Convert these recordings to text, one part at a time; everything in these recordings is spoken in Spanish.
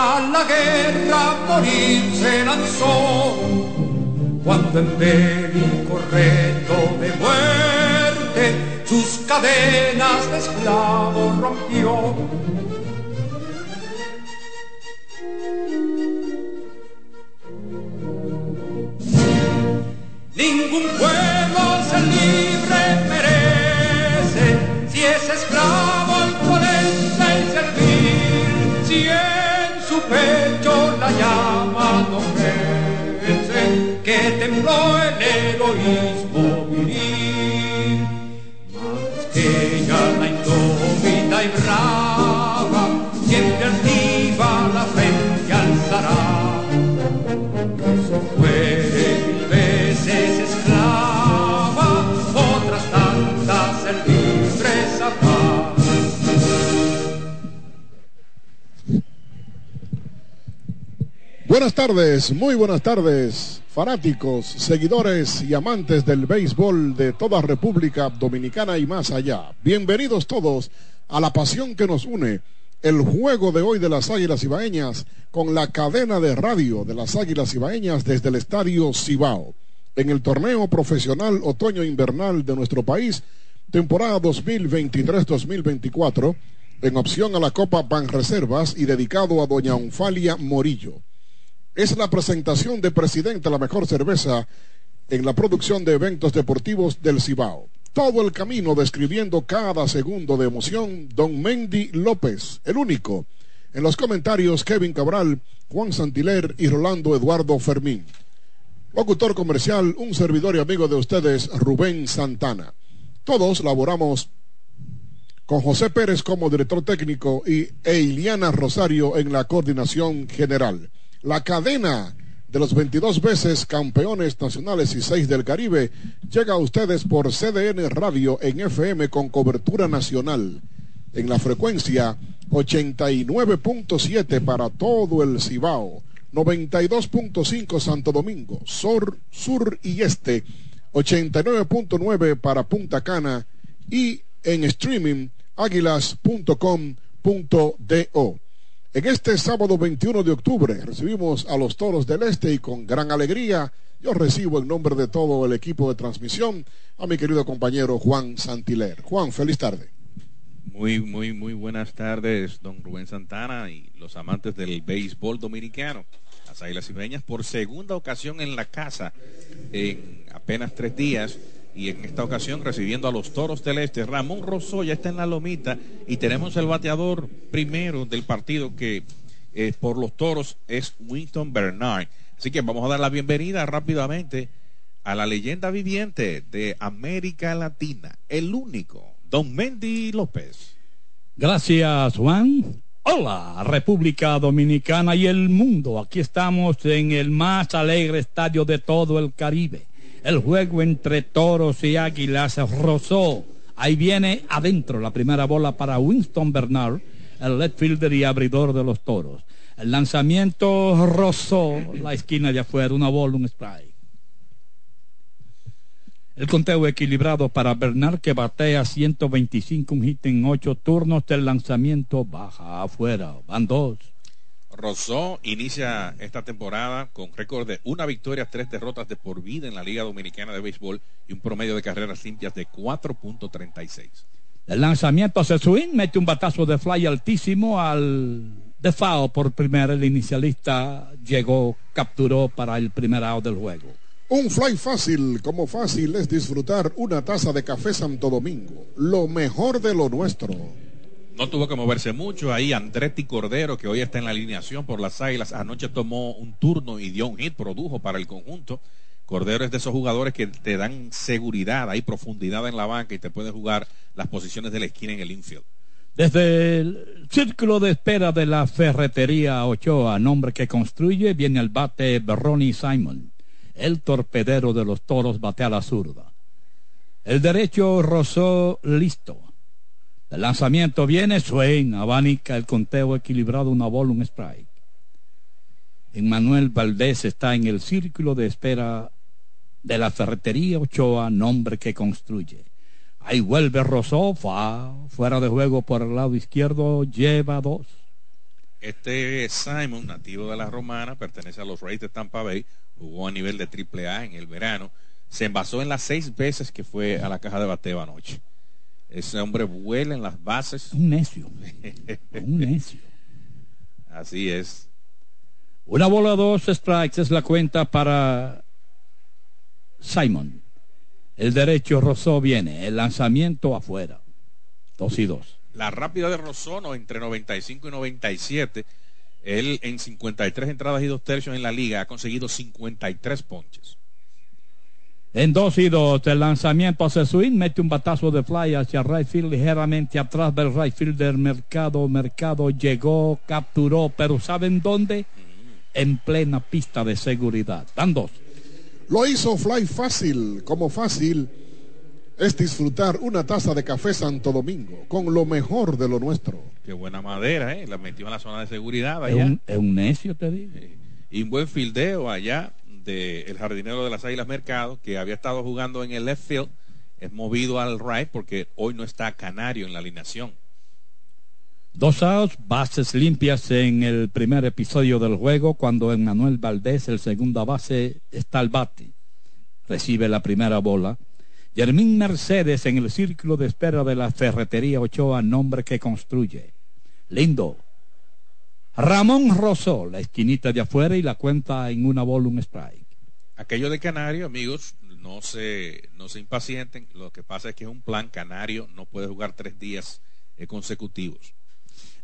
A la guerra morir se lanzó cuando en bélico reto de muerte sus cadenas de esclavos rompió. Ningún pueblo ser libre merece si es esclavo tembló el heroísmo viril. Más que ella la indómita y brava, siempre altiva la frente alzará. Buenas tardes, muy buenas tardes, fanáticos, seguidores y amantes del béisbol de toda República Dominicana y más allá. Bienvenidos todos a la pasión que nos une, el juego de hoy de las Águilas Ibaeñas con la cadena de radio de las Águilas Ibaeñas desde el Estadio Cibao. En el torneo profesional otoño-invernal de nuestro país, temporada 2023-2024, en opción a la Copa Banreservas y dedicado a doña Onfalia Morillo es la presentación de Presidente La Mejor Cerveza en la producción de eventos deportivos del Cibao. Todo el camino describiendo cada segundo de emoción, Don Mendy López, el único. En los comentarios, Kevin Cabral, Juan Santiler y Rolando Eduardo Fermín. Locutor comercial, un servidor y amigo de ustedes, Rubén Santana. Todos laboramos con José Pérez como director técnico y Eiliana Rosario en la coordinación general. La cadena de los 22 veces campeones nacionales y 6 del Caribe llega a ustedes por CDN Radio en FM con cobertura nacional en la frecuencia 89.7 para todo el Cibao, 92.5 Santo Domingo, Sur, Sur y Este, 89.9 para Punta Cana y en streaming águilas.com.do. En este sábado 21 de octubre recibimos a los Toros del Este y con gran alegría yo recibo en nombre de todo el equipo de transmisión a mi querido compañero Juan Santiler. Juan, feliz tarde. Muy, muy, muy buenas tardes, don Rubén Santana y los amantes del béisbol dominicano. Las Águilas Ibeñas por segunda ocasión en la casa en apenas tres días y en esta ocasión recibiendo a los Toros del Este. Ramón Rosso ya está en la lomita y tenemos el bateador primero del partido que eh, por los Toros es Winston Bernard. Así que vamos a dar la bienvenida rápidamente a la leyenda viviente de América Latina, el único, Don Mendy López. Gracias, Juan. Hola, República Dominicana y el mundo. Aquí estamos en el más alegre estadio de todo el Caribe el juego entre toros y águilas rozó. Ahí viene adentro la primera bola para Winston Bernard, el left fielder y abridor de los toros. El lanzamiento rozó la esquina de afuera, una bola, un strike. El conteo equilibrado para Bernard que batea 125, un hit en 8 turnos del lanzamiento baja afuera. Van dos. Rosó inicia esta temporada con récord de una victoria, tres derrotas de por vida en la Liga Dominicana de Béisbol y un promedio de carreras limpias de 4.36. El lanzamiento hacia swing, mete un batazo de fly altísimo al de FAO por primera. El inicialista llegó, capturó para el primer out del juego. Un fly fácil, como fácil es disfrutar una taza de café Santo Domingo, lo mejor de lo nuestro. No tuvo que moverse mucho ahí Andretti Cordero, que hoy está en la alineación por las Águilas. Anoche tomó un turno y dio un hit, produjo para el conjunto. Cordero es de esos jugadores que te dan seguridad, hay profundidad en la banca y te puede jugar las posiciones de la esquina en el infield. Desde el círculo de espera de la ferretería Ochoa, nombre que construye, viene el bate Ronnie Simon. El torpedero de los toros batea a la zurda. El derecho rozó listo. El lanzamiento viene, swing, abanica el conteo equilibrado, una bola, un strike. Emmanuel Valdés está en el círculo de espera de la ferretería Ochoa, nombre que construye. Ahí vuelve Rosó, fuera de juego por el lado izquierdo, lleva dos. Este Simon, nativo de la Romana, pertenece a los Rays de Tampa Bay, jugó a nivel de triple A en el verano, se envasó en las seis veces que fue a la caja de bateo anoche. Ese hombre vuela en las bases. Un necio. Un necio. Así es. Una bola, dos strikes es la cuenta para Simon. El derecho Rosó viene. El lanzamiento afuera. Dos y dos. La rápida de Rosono entre 95 y 97 él en 53 entradas y dos tercios en la liga ha conseguido 53 ponches. En dos y dos, el lanzamiento hace swing, mete un batazo de fly hacia right field, ligeramente atrás del right fielder Mercado. Mercado llegó, capturó, pero ¿saben dónde? En plena pista de seguridad. Dan dos. Lo hizo fly fácil, como fácil es disfrutar una taza de café Santo Domingo con lo mejor de lo nuestro. Qué buena madera, ¿eh? La metió en la zona de seguridad allá. Es un, es un necio, te digo. Y un buen fildeo allá del jardinero de las Águilas Mercado, que había estado jugando en el left field, es movido al right porque hoy no está Canario en la alineación. Dos outs, bases limpias en el primer episodio del juego, cuando Manuel Valdés, el segunda base, está al bate. Recibe la primera bola Germín Mercedes en el círculo de espera de la ferretería Ochoa, nombre que construye. Lindo. Ramón Rosó, la esquinita de afuera y la cuenta en una bola, un strike. Aquello de Canario, amigos, no se, no se impacienten. Lo que pasa es que es un plan Canario, no puede jugar tres días eh, consecutivos.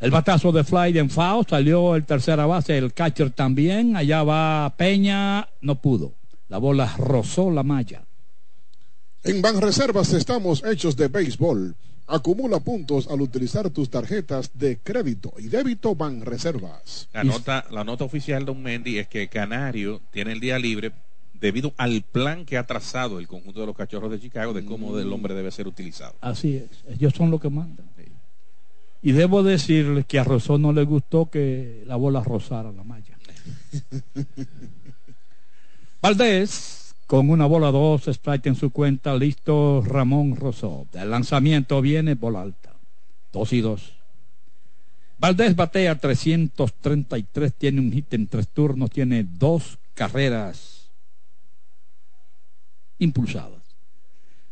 El batazo de fly de Enfao salió el tercera base, el catcher también. Allá va Peña, no pudo. La bola rozó la malla. En Banreservas estamos hechos de béisbol. Acumula puntos al utilizar tus tarjetas de crédito y débito Banreservas. La nota, la nota oficial, don Mendy, es que Canario tiene el día libre debido al plan que ha trazado el conjunto de los cachorros de Chicago de cómo el hombre debe ser utilizado. Así es, ellos son los que mandan. Y debo decirles que a Rosón no le gustó que la bola rozara la malla. Valdés con una bola dos, strike en su cuenta, listo Ramón Rosó. El lanzamiento viene, bola alta. Dos y dos. Valdés batea 333, tiene un hit en tres turnos, tiene dos carreras impulsadas.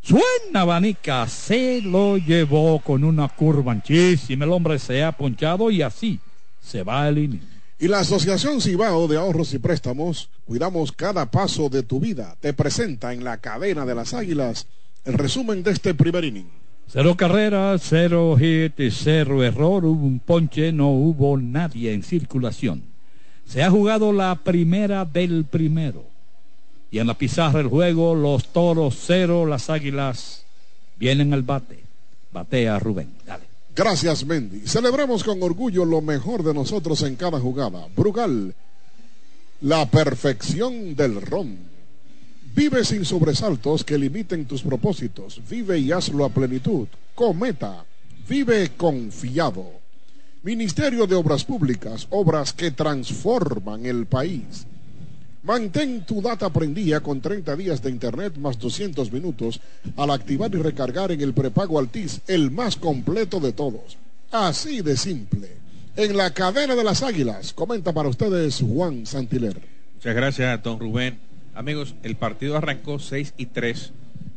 Suena abanica, se lo llevó con una curva anchísima. El hombre se ha ponchado y así se va el inning. Y la Asociación Cibao de Ahorros y Préstamos, Cuidamos cada paso de tu vida, te presenta en la cadena de las águilas el resumen de este primer inning. Cero carreras, cero hit, cero error, hubo un ponche, no hubo nadie en circulación. Se ha jugado la primera del primero. Y en la pizarra del juego, los toros cero, las águilas vienen al bate. Batea Rubén, dale. Gracias, Mendy. Celebramos con orgullo lo mejor de nosotros en cada jugada. Brugal, la perfección del ron. Vive sin sobresaltos que limiten tus propósitos. Vive y hazlo a plenitud. Cometa, vive confiado. Ministerio de Obras Públicas, obras que transforman el país. Mantén tu data prendida con 30 días de internet más 200 minutos al activar y recargar en el prepago Altis, el más completo de todos. Así de simple. En la cadena de las águilas, comenta para ustedes Juan Santiler. Muchas gracias, don Rubén. Amigos, el partido arrancó 6 y 3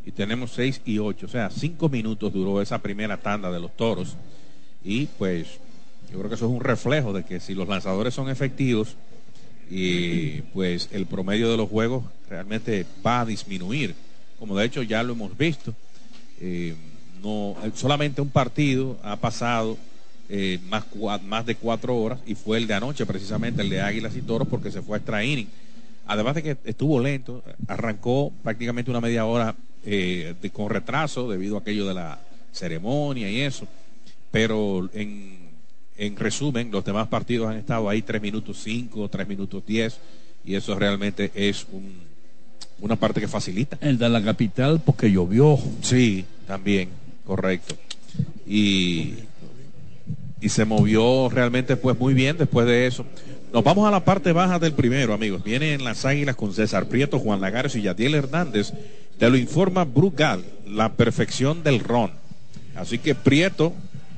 y tenemos 6 y 8. O sea, 5 minutos duró esa primera tanda de los toros. Y pues yo creo que eso es un reflejo de que si los lanzadores son efectivos, y pues el promedio de los juegos realmente va a disminuir, como de hecho ya lo hemos visto. Eh, no, solamente un partido ha pasado eh, más, más de cuatro horas y fue el de anoche, precisamente el de Águilas y Toros, porque se fue a extra inning. Además de que estuvo lento, arrancó prácticamente una media hora eh, con retraso debido a aquello de la ceremonia y eso, pero en en resumen, los demás partidos han estado ahí 3 minutos 5, 3 minutos 10, y eso realmente es un, una parte que facilita. El de la capital porque llovió. Sí, también, correcto. Y, y se movió realmente pues muy bien después de eso. Nos vamos a la parte baja del primero, amigos. Vienen las águilas con César Prieto, Juan Lagares y Yadiel Hernández. Te lo informa Brugal, la perfección del ron. Así que Prieto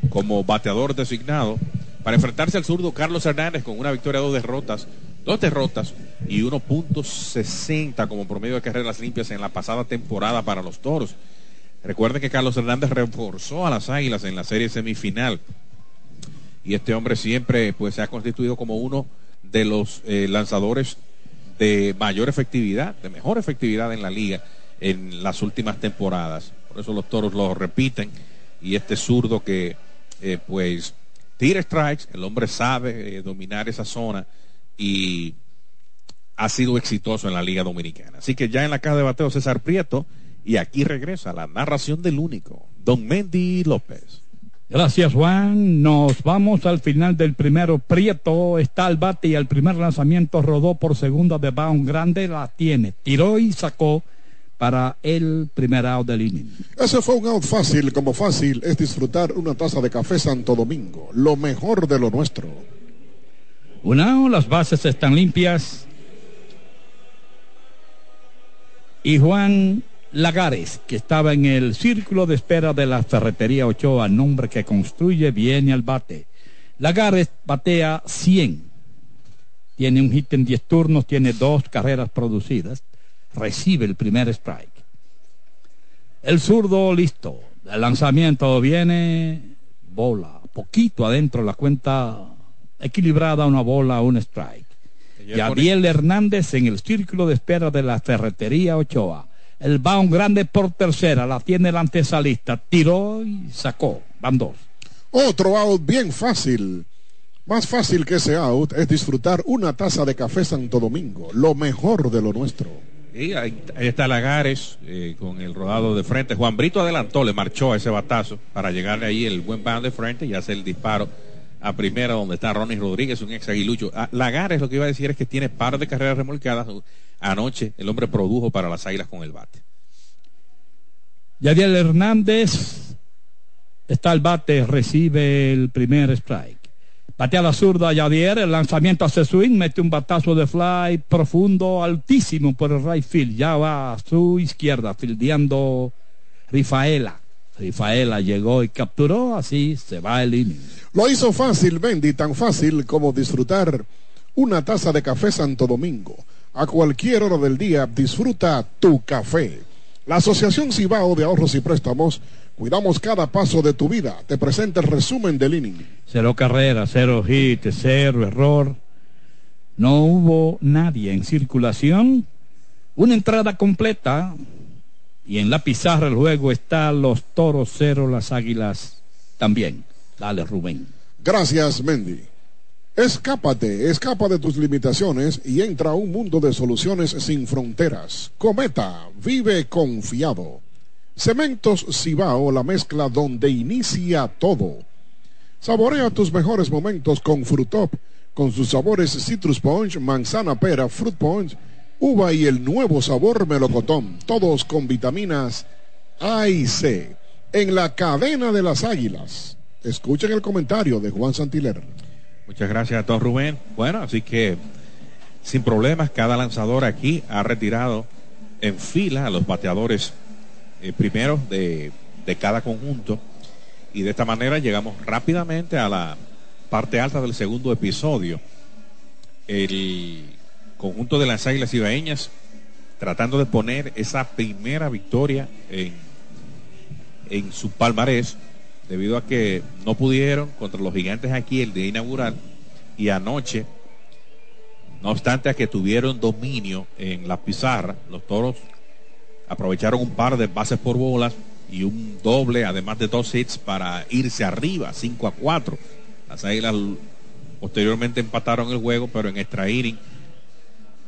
como bateador designado para enfrentarse al zurdo Carlos Hernández con una victoria, dos derrotas, dos derrotas y 1.60 como promedio de carreras limpias en la pasada temporada para los toros. Recuerden que Carlos Hernández reforzó a las águilas en la serie semifinal. Y este hombre siempre pues, se ha constituido como uno de los eh, lanzadores de mayor efectividad, de mejor efectividad en la liga en las últimas temporadas. Por eso los toros lo repiten. Y este zurdo que eh, pues tira strikes, el hombre sabe eh, dominar esa zona y ha sido exitoso en la Liga Dominicana. Así que ya en la caja de bateo César Prieto y aquí regresa la narración del único, Don Mendy López. Gracias Juan, nos vamos al final del primero. Prieto está al bate y el primer lanzamiento rodó por segunda de un grande, la tiene, tiró y sacó para el primer out del inning. Ese fue un out fácil, como fácil es disfrutar una taza de café Santo Domingo, lo mejor de lo nuestro. Una, las bases están limpias. Y Juan Lagares, que estaba en el círculo de espera de la ferretería Ochoa, nombre que construye, viene al bate. Lagares batea 100. Tiene un hit en 10 turnos, tiene dos carreras producidas recibe el primer strike. El zurdo listo. El lanzamiento viene, bola, poquito adentro la cuenta equilibrada, una bola, un strike. Gabriel Hernández en el círculo de espera de la ferretería Ochoa. El un grande por tercera, la tiene el antesalista, tiró y sacó, van dos. Otro out bien fácil. Más fácil que ese out es disfrutar una taza de café Santo Domingo, lo mejor de lo nuestro. Y ahí, está Lagares eh, con el rodado de frente. Juan Brito adelantó, le marchó a ese batazo para llegarle ahí el buen band de frente y hacer el disparo a primera donde está Ronnie Rodríguez, un ex aguilucho. Ah, Lagares lo que iba a decir es que tiene par de carreras remolcadas. Anoche el hombre produjo para las águilas con el bate. Yadiel Hernández está al bate, recibe el primer strike. Batea la zurda Javier, el lanzamiento hace swing, mete un batazo de fly profundo, altísimo por el right field. Ya va a su izquierda, fildeando Rifaela. Rifaela llegó y capturó, así se va el inning. Lo hizo fácil, Bendy, tan fácil como disfrutar una taza de café Santo Domingo. A cualquier hora del día disfruta tu café. La Asociación Cibao de Ahorros y Préstamos Cuidamos cada paso de tu vida. Te presenta el resumen del inning. Cero carrera, cero hit, cero error. No hubo nadie en circulación. Una entrada completa. Y en la pizarra el juego está los toros cero, las águilas también. Dale, Rubén. Gracias, Mendy. Escápate, escapa de tus limitaciones y entra a un mundo de soluciones sin fronteras. Cometa, vive confiado. Cementos Cibao, la mezcla donde inicia todo. Saborea tus mejores momentos con Frutop, con sus sabores Citrus Punch, Manzana Pera, Fruit Punch, Uva y el nuevo sabor Melocotón, todos con vitaminas A y C. En la cadena de las águilas. Escuchen el comentario de Juan Santiler. Muchas gracias a todos Rubén. Bueno, así que sin problemas, cada lanzador aquí ha retirado en fila a los bateadores eh, primero de, cada conjunto. Y de esta manera llegamos rápidamente a la parte alta del segundo episodio. El conjunto de las Águilas Ibaeñas tratando de poner esa primera victoria en, en su palmarés, debido a que no pudieron contra los gigantes aquí el de inaugural y anoche No obstante a que tuvieron dominio en la pizarra, los toros aprovecharon un par de bases por bolas y un doble, además de dos hits, para irse arriba, 5 a 4. Las águilas posteriormente empataron el juego, pero en extra inning,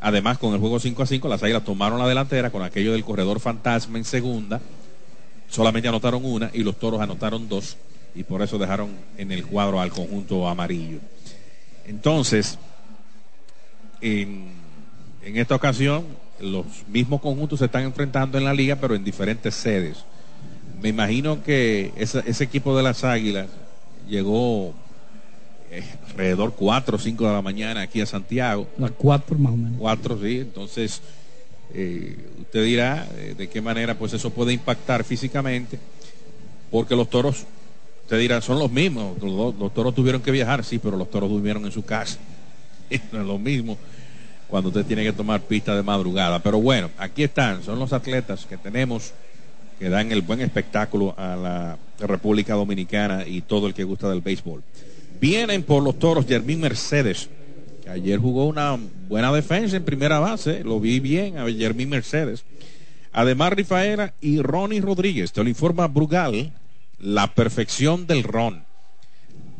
además con el juego 5 a 5, las águilas tomaron la delantera con aquello del corredor fantasma en segunda. Solamente anotaron una y los toros anotaron dos y por eso dejaron en el cuadro al conjunto amarillo. Entonces, en, en esta ocasión, los mismos conjuntos se están enfrentando en la liga, pero en diferentes sedes. Me imagino que ese, ese equipo de las Águilas llegó eh, alrededor 4 o 5 de la mañana aquí a Santiago. Las 4 más o menos. 4, sí. Entonces, eh, usted dirá eh, de qué manera pues eso puede impactar físicamente, porque los toros, usted dirá, son los mismos. Los, los toros tuvieron que viajar, sí, pero los toros durmieron en su casa. no es lo mismo cuando usted tiene que tomar pista de madrugada. Pero bueno, aquí están, son los atletas que tenemos que dan el buen espectáculo a la República Dominicana y todo el que gusta del béisbol. Vienen por los toros Jermín Mercedes, que ayer jugó una buena defensa en primera base, lo vi bien a Jermín Mercedes. Además, Rifaela y Ronnie Rodríguez, te lo informa Brugal, la perfección del ron.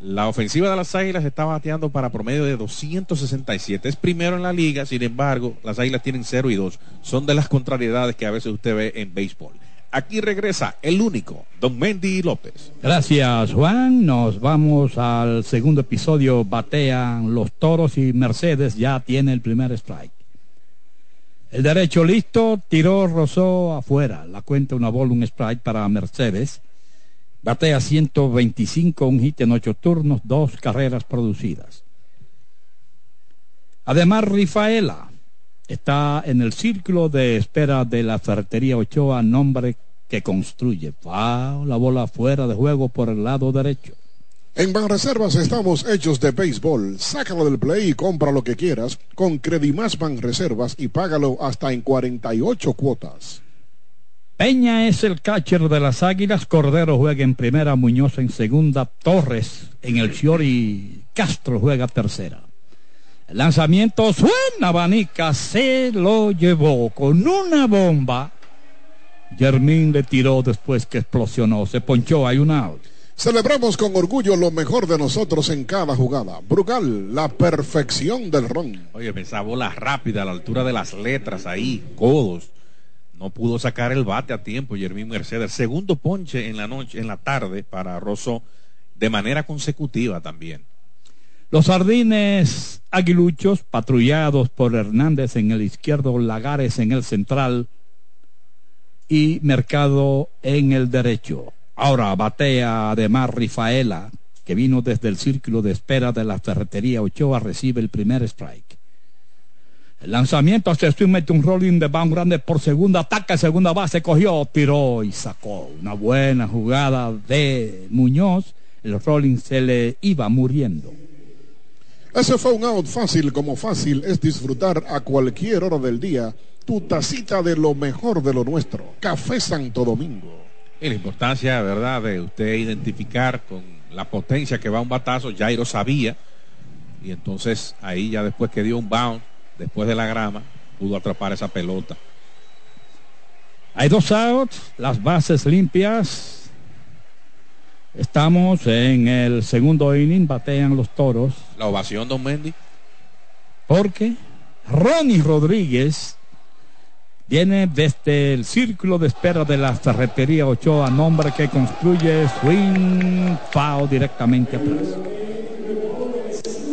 La ofensiva de las Águilas está bateando para promedio de 267. Es primero en la liga, sin embargo, las Águilas tienen 0 y 2. Son de las contrariedades que a veces usted ve en béisbol. Aquí regresa el único, Don Mendy López. Gracias, Juan. Nos vamos al segundo episodio. Batean los toros y Mercedes ya tiene el primer strike. El derecho listo, tiró, rozó afuera. La cuenta una bola, un strike para Mercedes. Batea 125, un hit en ocho turnos, dos carreras producidas. Además, Rifaela está en el círculo de espera de la ferretería Ochoa, nombre que construye. Wow, la bola fuera de juego por el lado derecho. En Banreservas estamos hechos de béisbol. Sácalo del play y compra lo que quieras con Credimás Banreservas y págalo hasta en 48 cuotas. Peña es el catcher de las Águilas, Cordero juega en primera, Muñoz en segunda, Torres en el y Castro juega tercera. El lanzamiento suena, Abanica se lo llevó con una bomba. Germín le tiró después que explosionó, se ponchó, hay un out. Celebramos con orgullo lo mejor de nosotros en cada jugada. Brugal, la perfección del ron. Oye, esa bola rápida a la altura de las letras ahí, codos. No pudo sacar el bate a tiempo Jermín Mercedes. Segundo ponche en la noche, en la tarde para Rosso de manera consecutiva también. Los sardines aguiluchos, patrullados por Hernández en el izquierdo, Lagares en el central y Mercado en el derecho. Ahora batea además Rifaela, que vino desde el círculo de espera de la ferretería Ochoa, recibe el primer strike. El lanzamiento hacia Swing mete un rolling de bound grande por segunda, ataca segunda base, cogió, tiró y sacó. Una buena jugada de Muñoz. El rolling se le iba muriendo. Ese fue un out fácil, como fácil es disfrutar a cualquier hora del día tu tacita de lo mejor de lo nuestro. Café Santo Domingo. Y la importancia, ¿verdad?, de usted identificar con la potencia que va un batazo, Jairo sabía, y entonces ahí ya después que dio un bounce, después de la grama, pudo atrapar esa pelota. Hay dos outs, las bases limpias. Estamos en el segundo inning, batean los toros. La ovación, don Mendy. Porque Ronnie Rodríguez viene desde el círculo de espera de la ferretería Ochoa, nombre que construye swing foul directamente atrás.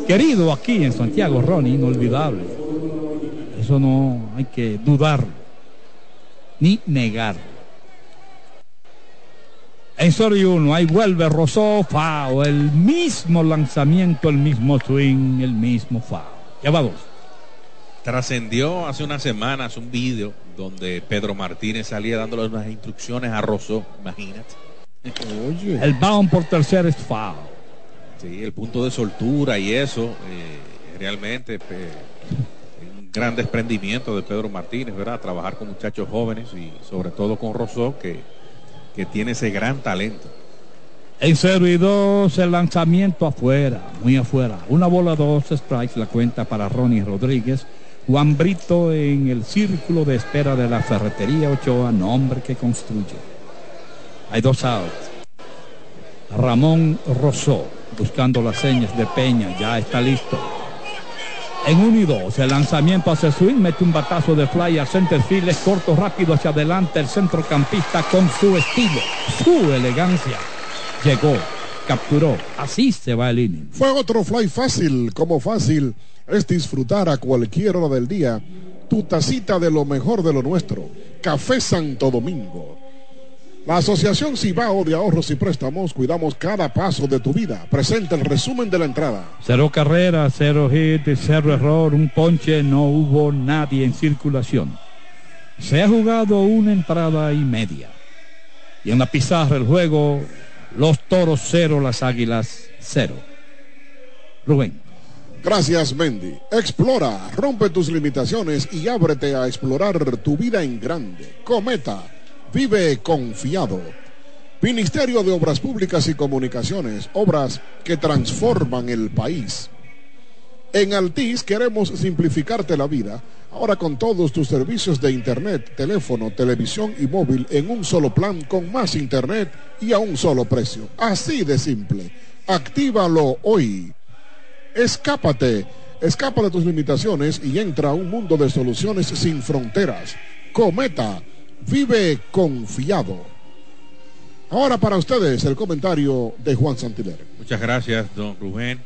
Querido aquí en Santiago, Ronnie, inolvidable. Eso no hay que dudarlo, ni negarlo. En Sori 1, ahí vuelve Rosó, Fao, el mismo lanzamiento, el mismo swing, el mismo Fao. Ya va dos. Trascendió hace unas semanas un vídeo donde Pedro Martínez salía dándole unas instrucciones a Rosó, imagínate. Oye. El bound por tercera es Fao. Sí, el punto de soltura y eso, eh, realmente un gran desprendimiento de Pedro Martínez, ¿verdad? Trabajar con muchachos jóvenes y sobre todo con Rosó, que, que tiene ese gran talento. En 0 y 2, el lanzamiento afuera, muy afuera. Una bola, dos strikes, la cuenta para Ronnie Rodríguez. Juan Brito en el círculo de espera de la ferretería Ochoa, nombre que construye. Hay dos outs. Ramón Rosó, buscando las señas de Peña, ya está listo. En 1 y 2, el lanzamiento hacia swing, mete un batazo de fly a center field, corto, rápido hacia adelante, el centrocampista con su estilo, su elegancia. Llegó, capturó, así se va el inning. Fue otro fly fácil, como fácil es disfrutar a cualquier hora del día tu tacita de lo mejor de lo nuestro. Café Santo Domingo. La Asociación Cibao de Ahorros y Préstamos cuidamos cada paso de tu vida. Presenta el resumen de la entrada. Cero carrera, cero hit, cero error, un ponche, no hubo nadie en circulación. Se ha jugado una entrada y media. Y en la pizarra el juego, los toros cero, las águilas cero. Rubén. Gracias, Mendy. Explora, rompe tus limitaciones y ábrete a explorar tu vida en grande. Cometa, vive confiado. Ministerio de Obras Públicas y Comunicaciones, obras que transforman el país. En Altis queremos simplificarte la vida, ahora con todos tus servicios de Internet, teléfono, televisión y móvil en un solo plan con más Internet y a un solo precio. Así de simple. Actívalo hoy. Escápate, escapa de tus limitaciones y entra a un mundo de soluciones sin fronteras. Cometa, vive confiado. Ahora para ustedes el comentario de Juan Santiler. Muchas gracias, don Rubén.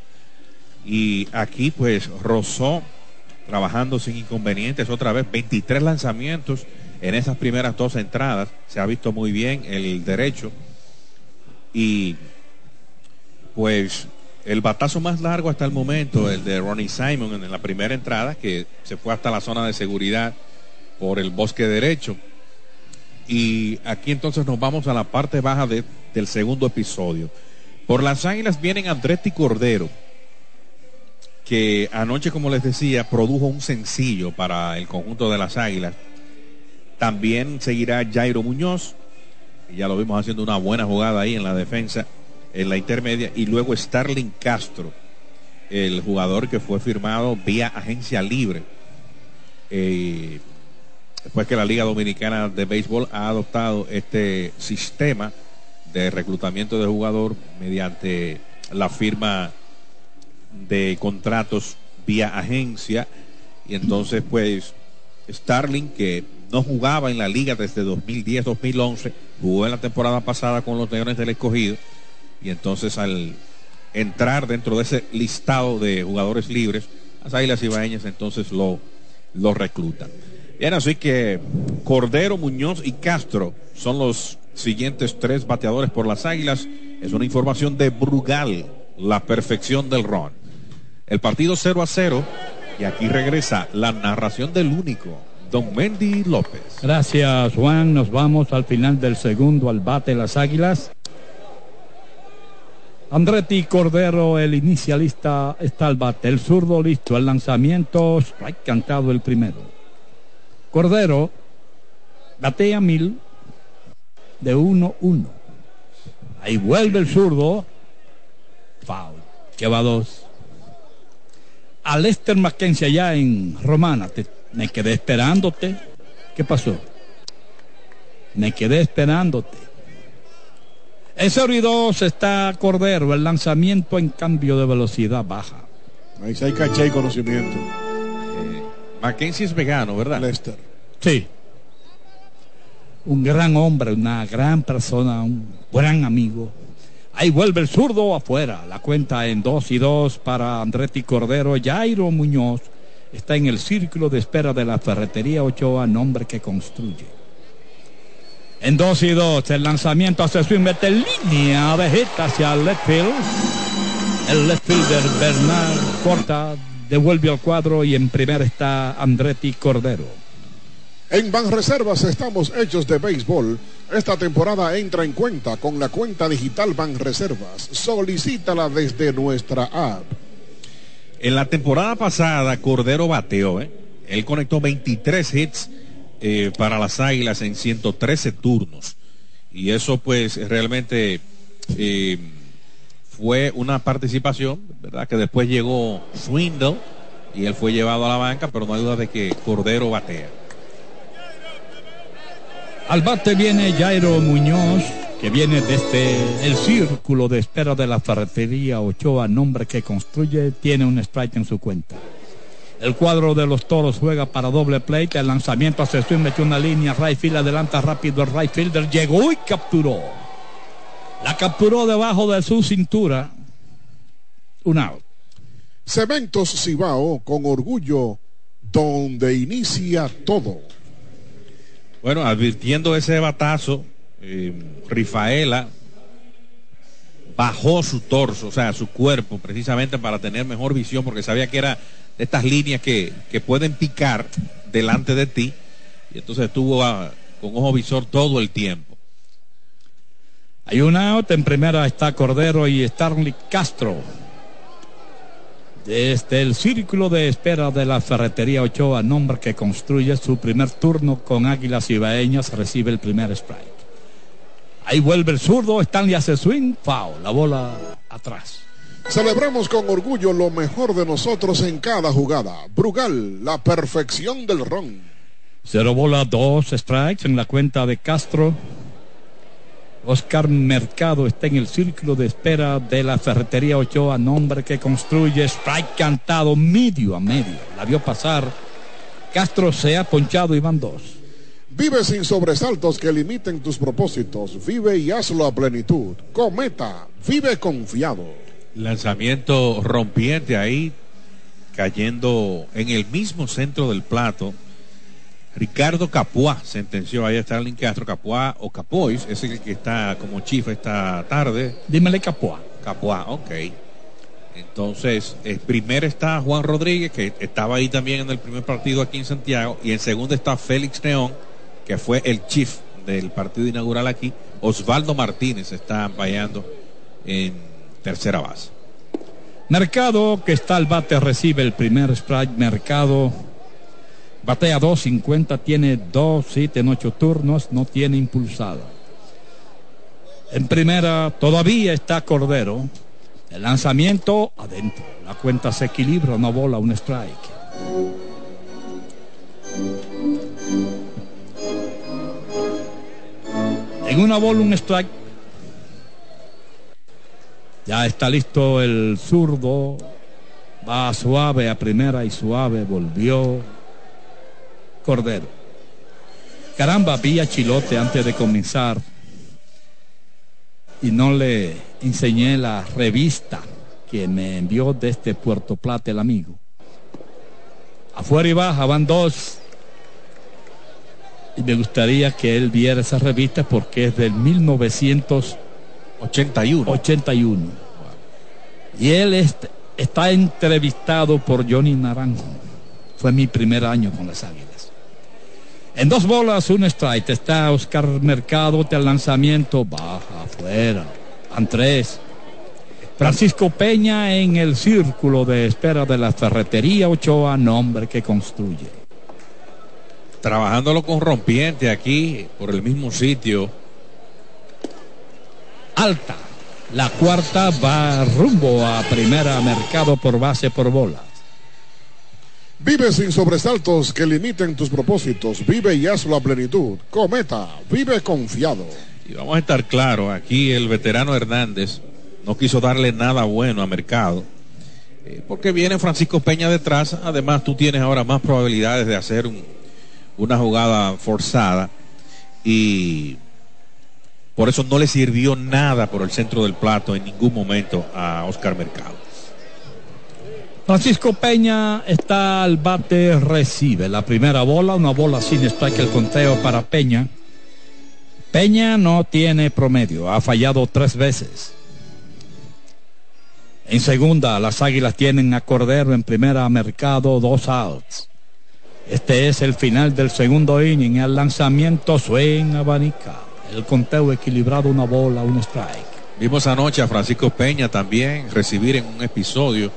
Y aquí pues Rosó trabajando sin inconvenientes otra vez, 23 lanzamientos en esas primeras dos entradas. Se ha visto muy bien el derecho. Y pues el batazo más largo hasta el momento, el de Ronnie Simon en la primera entrada, que se fue hasta la zona de seguridad por el bosque derecho. Y aquí entonces nos vamos a la parte baja de, del segundo episodio. Por las águilas vienen Andretti Cordero, que anoche, como les decía, produjo un sencillo para el conjunto de las águilas. También seguirá Jairo Muñoz, ya lo vimos haciendo una buena jugada ahí en la defensa en la intermedia, y luego Starling Castro, el jugador que fue firmado vía agencia libre. Eh, después que la Liga Dominicana de Béisbol ha adoptado este sistema de reclutamiento de jugador mediante la firma de contratos vía agencia y entonces pues Starling que no jugaba en la liga desde 2010-2011 jugó en la temporada pasada con los Leones del Escogido y entonces al entrar dentro de ese listado de jugadores libres, las Águilas Ibaeñas entonces lo, lo reclutan. Bien, así que Cordero, Muñoz y Castro son los siguientes tres bateadores por las Águilas. Es una información de Brugal, la perfección del ron. El partido 0 a 0 y aquí regresa la narración del único, Don Mendy López. Gracias, Juan. Nos vamos al final del segundo al bate las Águilas. Andretti Cordero, el inicialista, está al bate. El zurdo listo. El lanzamiento, strike cantado el primero. Cordero batea mil de 1-1. Ahí vuelve el zurdo. Foul. Lleva dos. A Lester Mackenzie allá en Romana. Te, me quedé esperándote. ¿Qué pasó? Me quedé esperándote. En 0 y 2 está Cordero, el lanzamiento en cambio de velocidad baja. Ahí sí hay caché y conocimiento. Mackenzie es vegano, ¿verdad? Lester. Sí. Un gran hombre, una gran persona, un gran amigo. Ahí vuelve el zurdo afuera. La cuenta en 2 y 2 para Andretti Cordero. Jairo Muñoz está en el círculo de espera de la ferretería Ochoa, nombre que construye. En 2 y 2, el lanzamiento hacia swing, mete línea de hit hacia el left field. El left fielder Bernard corta, devuelve al cuadro y en primera está Andretti Cordero. En Banreservas estamos hechos de béisbol. Esta temporada entra en cuenta con la cuenta digital Banreservas. Solicítala desde nuestra app. En la temporada pasada, Cordero bateó, ¿eh? Él conectó 23 hits eh, para las Águilas en 113 turnos. Y eso pues realmente Eh, fue una participación, ¿verdad? Que después llegó Swindle y él fue llevado a la banca, pero no hay duda de que Cordero batea. Al bate viene Jairo Muñoz, que viene desde el círculo de espera de la ferretería Ochoa, nombre que construye, tiene un strike en su cuenta. El cuadro de los toros juega para doble plate. El lanzamiento hacia swing metió una línea. Right field adelanta rápido el right fielder. Llegó y capturó. La capturó debajo de su cintura. Un out. Cementos Cibao con orgullo, donde inicia todo. Bueno, advirtiendo ese batazo, eh, Rifaela bajó su torso, o sea, su cuerpo, precisamente para tener mejor visión, porque sabía que era de estas líneas que, que pueden picar delante de ti. Y entonces estuvo ah, con ojo visor todo el tiempo. Hay un out, en primera está Cordero y Starling Castro. Desde el círculo de espera de la ferretería Ochoa, nombre que construye su primer turno con Águilas Ibaeñas, recibe el primer strike. Ahí vuelve el zurdo, Stanley hace swing, foul, la bola atrás. Celebramos con orgullo lo mejor de nosotros en cada jugada. Brugal, la perfección del ron. Cero bola, dos strikes en la cuenta de Castro. Oscar Mercado está en el círculo de espera de la ferretería Ochoa, nombre que construye strike cantado medio a medio. La vio pasar. Castro se ha ponchado y van dos. Vive sin sobresaltos que limiten tus propósitos. Vive y hazlo a plenitud. Cometa, vive confiado. Lanzamiento rompiente ahí, cayendo en el mismo centro del plato. Ricardo Capuá sentenció ahí a Starling Castro, Capuá o Capois, ese es el que está como chief esta tarde. Dímele Capuá. Capuá, ok. Entonces, el primer está Juan Rodríguez, que estaba ahí también en el primer partido aquí en Santiago, y en segundo está Félix Neón, que fue el chief del partido inaugural aquí. Osvaldo Martínez está vallando en tercera base. Mercado que está al bate recibe el primer strike. Mercado batea 250, tiene 2 7 en 8 turnos, no tiene impulsada. En primera todavía está Cordero. El lanzamiento adentro. La cuenta se equilibra, una bola, un strike. En una bola, un strike. Ya está listo el zurdo. Va suave a primera y suave volvió Cordero. Caramba, vi a Chilote antes de comenzar y no le enseñé la revista que me envió desde Puerto Plata el amigo. Afuera y baja van dos. Y me gustaría que él viera esa revista porque es del 1981. 81. Y él est- está entrevistado por Johnny Naranjo. Fue mi primer año con las águilas. En dos bolas, un strike. Está Oscar Mercado del lanzamiento. Baja afuera. Van tres. Francisco Peña en el círculo de espera de la ferretería Ochoa, nombre que construye. Trabajándolo con rompiente aquí, por el mismo sitio. Alta. La cuarta va rumbo a primera mercado por base por bola. Vive sin sobresaltos que limiten tus propósitos. Vive y hazlo a plenitud. Cometa, vive confiado. Y vamos a estar claros, aquí el veterano Hernández no quiso darle nada bueno a Mercado, eh, porque viene Francisco Peña detrás, además tú tienes ahora más probabilidades de hacer un- una jugada forzada y por eso no le sirvió nada por el centro del plato en ningún momento a Oscar Mercado. Francisco Peña está al bate, recibe la primera bola, una bola sin strike el conteo para Peña. Peña no tiene promedio, ha fallado tres veces. En segunda, las águilas tienen a Cordero en primera mercado, dos outs. Este es el final del segundo inning, el lanzamiento swing abanica. El conteo equilibrado, una bola, un strike. Vimos anoche a Francisco Peña también recibir en un episodio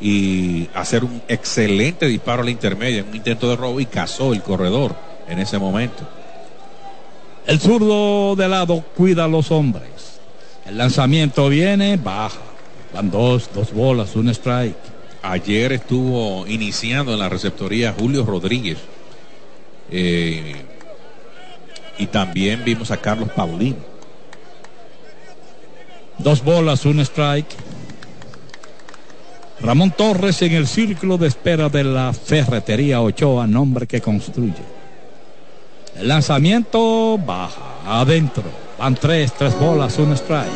y hacer un excelente disparo a la intermedia en un intento de robo y cazó el corredor en ese momento. El zurdo de lado cuida a los hombres. El lanzamiento viene, baja. Van dos, dos bolas, un strike. Ayer estuvo iniciando en la receptoría Julio Rodríguez. Eh, y también vimos a Carlos Paulino. Dos bolas, un strike. Ramón Torres en el círculo de espera de la ferretería Ochoa, nombre que construye. El lanzamiento baja, adentro. Van tres, tres bolas, un strike.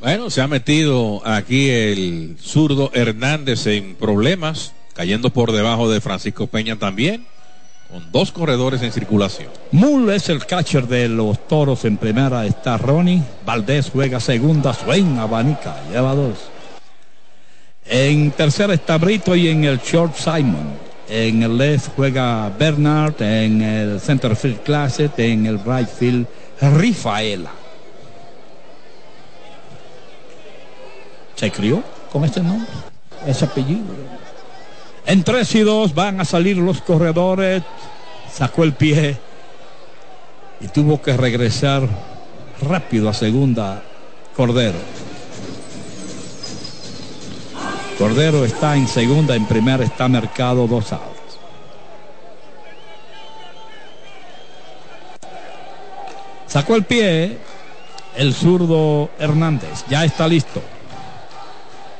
Bueno, se ha metido aquí el zurdo Hernández en problemas, cayendo por debajo de Francisco Peña también, con dos corredores en circulación. Mull es el catcher de los toros en primera, está Ronnie. Valdés juega segunda, Swain abanica, lleva dos. En tercera está Brito y en el short Simon. En el left juega Bernard, en el center field Classic, en el right field Rifaela. Se crió con este nombre, ese apellido. En 3 y 2 van a salir los corredores. Sacó el pie y tuvo que regresar rápido a segunda Cordero. Cordero está en segunda, en primera está mercado dos outs. Sacó el pie el zurdo Hernández. Ya está listo.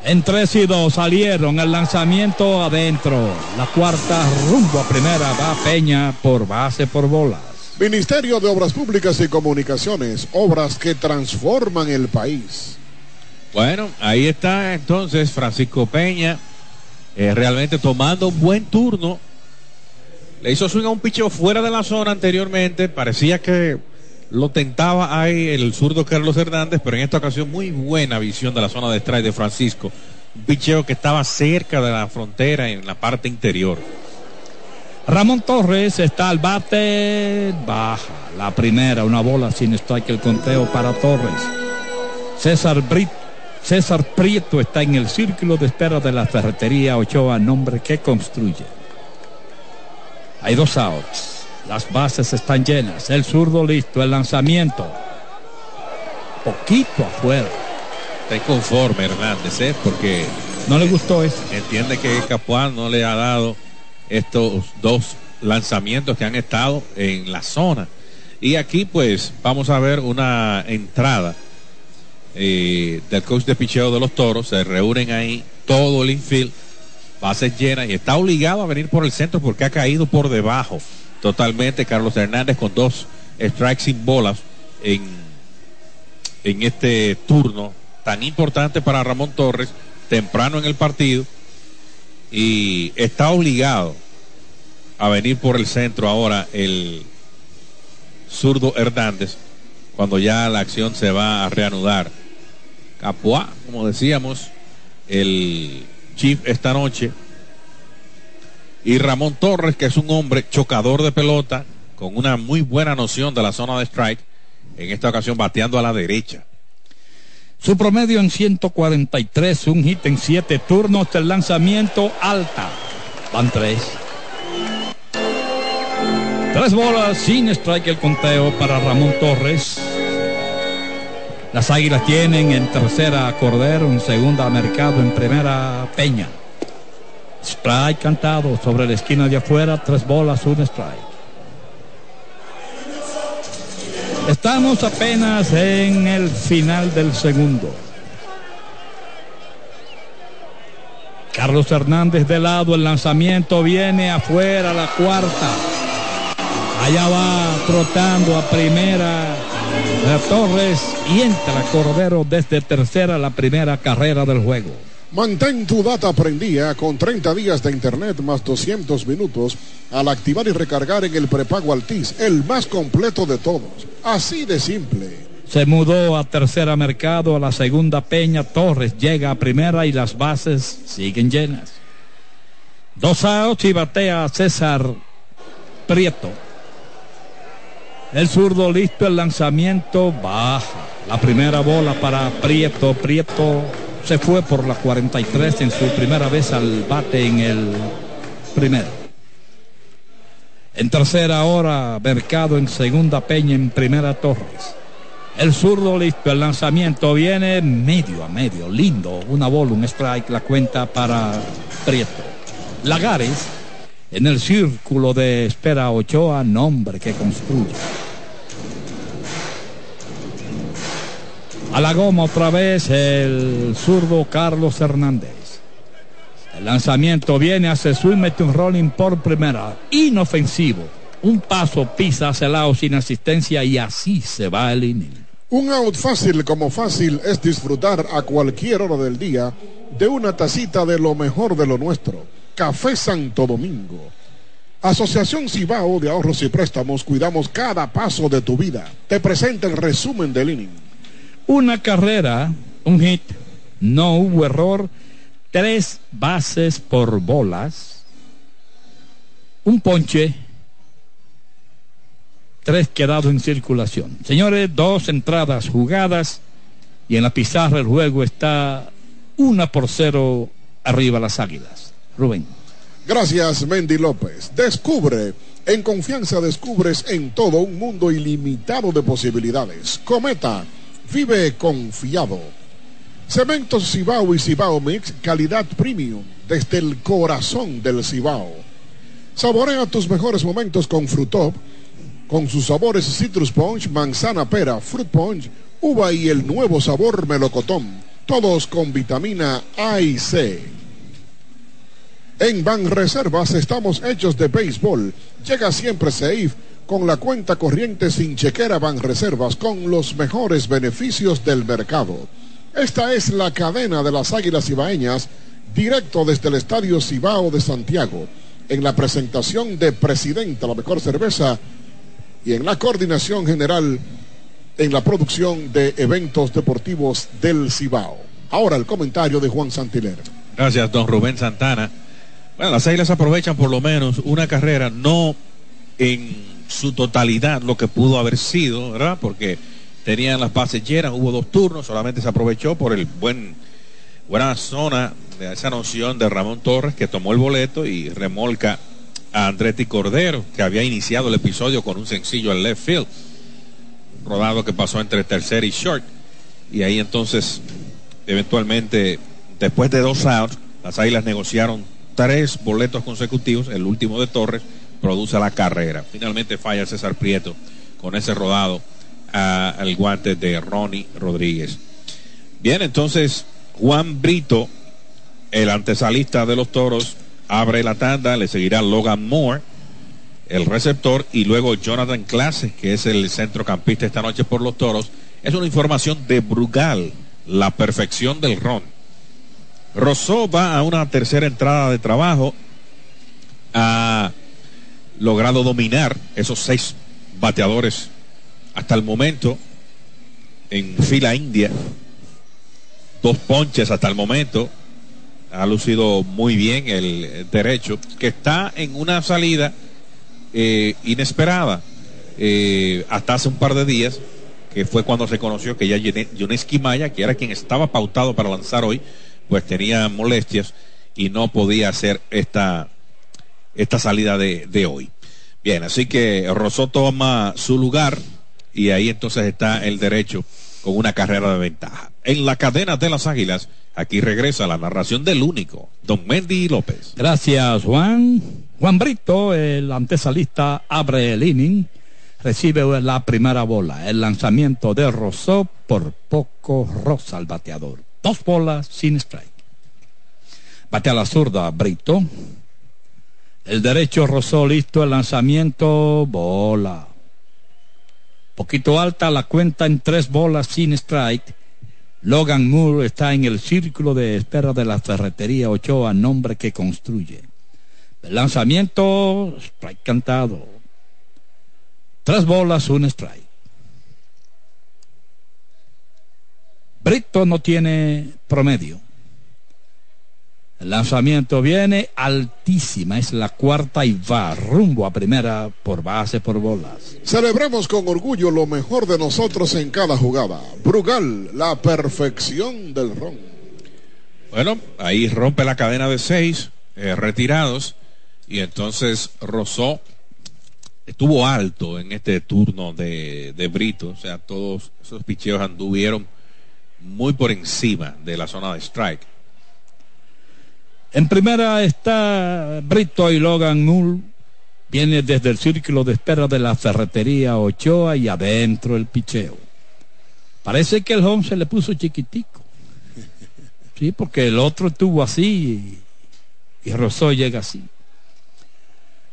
En 3 y 2 salieron el lanzamiento adentro. La cuarta rumbo a primera va Peña por base por bolas. Ministerio de Obras Públicas y Comunicaciones, obras que transforman el país. Bueno, ahí está entonces Francisco Peña, eh, realmente tomando un buen turno. Le hizo swing a un picheo fuera de la zona anteriormente, parecía que lo tentaba ahí el zurdo Carlos Hernández, pero en esta ocasión muy buena visión de la zona de strike de Francisco. Un picheo que estaba cerca de la frontera en la parte interior. Ramón Torres está al bate, baja la primera, una bola sin strike el conteo para Torres. César Brit, César Prieto está en el círculo de espera de la ferretería Ochoa, nombre que construye. Hay dos outs. Las bases están llenas. El zurdo listo. El lanzamiento. Poquito afuera. Está inconforme Hernández, ¿eh? Porque No le gustó eso. entiende que Capuán no le ha dado estos dos lanzamientos que han estado en la zona. Y aquí pues vamos a ver una entrada del coach de picheo de los toros. Se reúnen ahí todo el infield, bases llenas y está obligado a venir por el centro porque ha caído por debajo totalmente Carlos Hernández con dos strikes sin bolas en, en este turno tan importante para Ramón Torres temprano en el partido y está obligado a venir por el centro ahora el zurdo Hernández cuando ya la acción se va a reanudar. Capuá, como decíamos, el Chief esta noche. Y Ramón Torres, que es un hombre chocador de pelota, con una muy buena noción de la zona de strike, en esta ocasión bateando a la derecha. Su promedio en 143, un hit en 7 turnos del lanzamiento alta. Van 3. Tres bolas sin strike el conteo para Ramón Torres. Las águilas tienen en tercera Cordero, en segunda Mercado, en primera Peña. Strike cantado sobre la esquina de afuera, tres bolas, un strike. Estamos apenas en el final del segundo. Carlos Hernández de lado, el lanzamiento viene afuera, la cuarta. Allá va trotando a primera Torres y entra Cordero desde tercera la primera carrera del juego. Mantén tu data prendida con 30 días de internet más 200 minutos al activar y recargar en el prepago Altis, el más completo de todos. Así de simple. Se mudó a tercera mercado, a la segunda Peña Torres llega a primera y las bases siguen llenas. Dos outs y batea César Prieto. El zurdo listo, el lanzamiento baja. La primera bola para Prieto. Prieto se fue por la 43 en su primera vez al bate en el primero. En tercera hora, Mercado en segunda, Peña en primera, Torres. El zurdo listo, el lanzamiento viene medio a medio, lindo, una bola, un strike, la cuenta para Prieto. Lagares, en el círculo de espera Ochoa, nombre que construye. A la goma otra vez el zurdo Carlos Hernández. El lanzamiento viene, hace swing, mete un rolling por primera. Inofensivo. Un paso pisa hacia el lado sin asistencia y así se va el inning. Un out fácil como fácil es disfrutar a cualquier hora del día de una tacita de lo mejor de lo nuestro. Café Santo Domingo. Asociación Cibao de Ahorros y Préstamos, cuidamos cada paso de tu vida. Te presenta el resumen del inning. Una carrera, un hit, no hubo error, tres bases por bolas, un ponche, tres quedados en circulación. Señores, dos entradas jugadas y en la pizarra el juego está una por cero arriba las águilas. Gracias, Mendy López. Descubre, en confianza descubres en todo un mundo ilimitado de posibilidades. Cometa, vive confiado. Cementos Cibao y Cibao Mix, calidad premium, desde el corazón del Cibao. Saborea tus mejores momentos con Frutop, con sus sabores Citrus Punch, Manzana Pera, Fruit Punch, Uva y el nuevo sabor Melocotón, todos con vitamina A y C. En Banreservas estamos hechos de béisbol. Llega siempre Safe con la cuenta corriente sin chequera Banreservas con los mejores beneficios del mercado. Esta es la cadena de las Águilas Cibaeñas, directo desde el Estadio Cibao de Santiago, en la presentación de Presidenta, la mejor cerveza, y en la coordinación general en la producción de eventos deportivos del Cibao. Ahora el comentario de Juan Santiler. Gracias, don Rubén Santana. Bueno, las Águilas aprovechan por lo menos una carrera, no en su totalidad lo que pudo haber sido, ¿verdad? Porque tenían las bases llenas, hubo dos turnos, solamente se aprovechó por el buen buena zona de esa noción de Ramón Torres que tomó el boleto y remolca a Andretti Cordero, que había iniciado el episodio con un sencillo al left field, rodado que pasó entre tercer y short. Y ahí entonces, eventualmente, después de dos outs, las Águilas negociaron tres boletos consecutivos, el último de Torres produce la carrera. Finalmente falla César Prieto con ese rodado al guante de Ronnie Rodríguez. Bien, entonces Juan Brito, el antesalista de los toros, abre la tanda, le seguirá Logan Moore, el receptor, y luego Jonathan Clase, que es el centrocampista esta noche por los toros. Es una información de Brugal, la perfección del ron. Rosó va a una tercera entrada de trabajo. Ha logrado dominar esos seis bateadores hasta el momento en fila india. Dos ponches hasta el momento. Ha lucido muy bien el derecho, que está en una salida eh, inesperada. Eh, hasta hace un par de días, que fue cuando se conoció que ya Yoneski Maya, que era quien estaba pautado para lanzar hoy, pues tenía molestias y no podía hacer esta, esta salida de, de hoy. Bien, así que Rosó toma su lugar y ahí entonces está el derecho con una carrera de ventaja. En la cadena de las águilas, aquí regresa la narración del único, don Mendy López. Gracias, Juan. Juan Brito, el antesalista, abre el inning, recibe la primera bola. El lanzamiento de Rosó por poco rosa al bateador. Dos bolas sin strike. Bate a la zurda, Brito. El derecho Rosó listo, el lanzamiento, bola. Poquito alta la cuenta en tres bolas sin strike. Logan Moore está en el círculo de espera de la ferretería Ochoa, nombre que construye. El lanzamiento, strike cantado. Tres bolas, un strike. Brito no tiene promedio. El lanzamiento viene altísima, es la cuarta y va rumbo a primera por base por bolas. Celebremos con orgullo lo mejor de nosotros en cada jugada. Brugal, la perfección del ron. Bueno, ahí rompe la cadena de seis eh, retirados y entonces Rosó estuvo alto en este turno de, de Brito. O sea, todos esos picheos anduvieron muy por encima de la zona de strike. En primera está Brito y Logan Null. Viene desde el círculo de espera de la ferretería Ochoa y adentro el picheo. Parece que el home se le puso chiquitico. Sí, porque el otro estuvo así y, y Rosó llega así.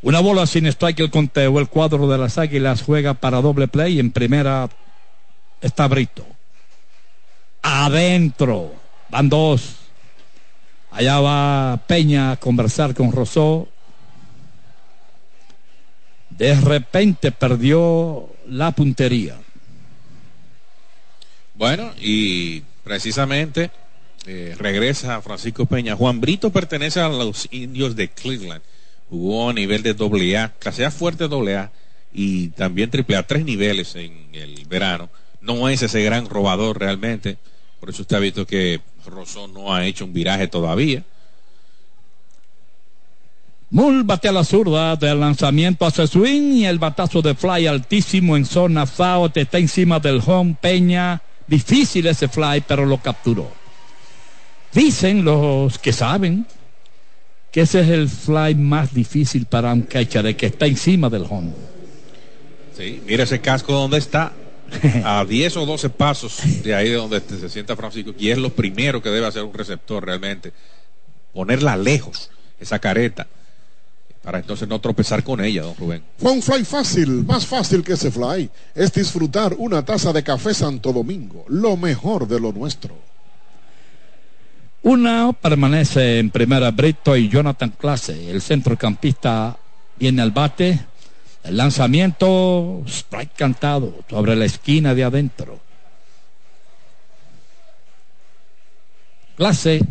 Una bola sin strike el conteo. El cuadro de las águilas juega para doble play. En primera está Brito. Adentro. Van dos. Allá va Peña a conversar con Rosó. De repente perdió la puntería. Bueno, y precisamente eh, regresa Francisco Peña. Juan Brito pertenece a los indios de Cleveland. Jugó a nivel de doble A, clase A fuerte doble A y también triple A, tres niveles en el verano. No es ese gran robador realmente. Por eso usted ha visto que Rosón no ha hecho un viraje todavía. Mull bate a la zurda del lanzamiento hacia swing y el batazo de fly altísimo en zona foul está encima del home Peña. Difícil ese fly, pero lo capturó. Dicen los que saben que ese es el fly más difícil para un catcher, el que está encima del home. Sí, mira ese casco donde está. A 10 o 12 pasos de ahí donde se sienta Francisco. Y es lo primero que debe hacer un receptor realmente. Ponerla lejos, esa careta para entonces no tropezar con ella, don Rubén. Fue un fly fácil, más fácil que ese fly. Es disfrutar una taza de café Santo Domingo, lo mejor de lo nuestro. Una permanece en primera Brito y Jonathan Clase. El centrocampista viene al bate. El lanzamiento, strike cantado sobre la esquina de adentro. Clase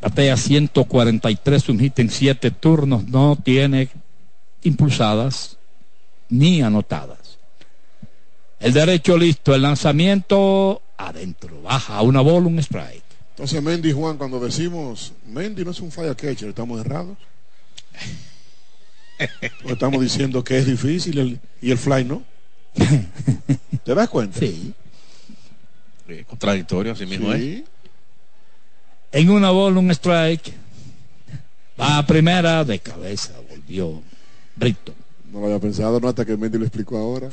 batea 143, un hit en 7 turnos, no tiene impulsadas ni anotadas. El derecho listo, el lanzamiento adentro, baja una bola, un strike. Entonces, Mendy Juan, cuando decimos Mendy no es un fire catcher, estamos errados. Estamos diciendo que es difícil el- y el fly no. ¿Te das cuenta? Sí. Eh, contradictorio, así mismo es. Sí. En una bola, un strike. Va a primera de cabeza, volvió Brito. No lo había pensado, no hasta que Mendy lo explicó ahora.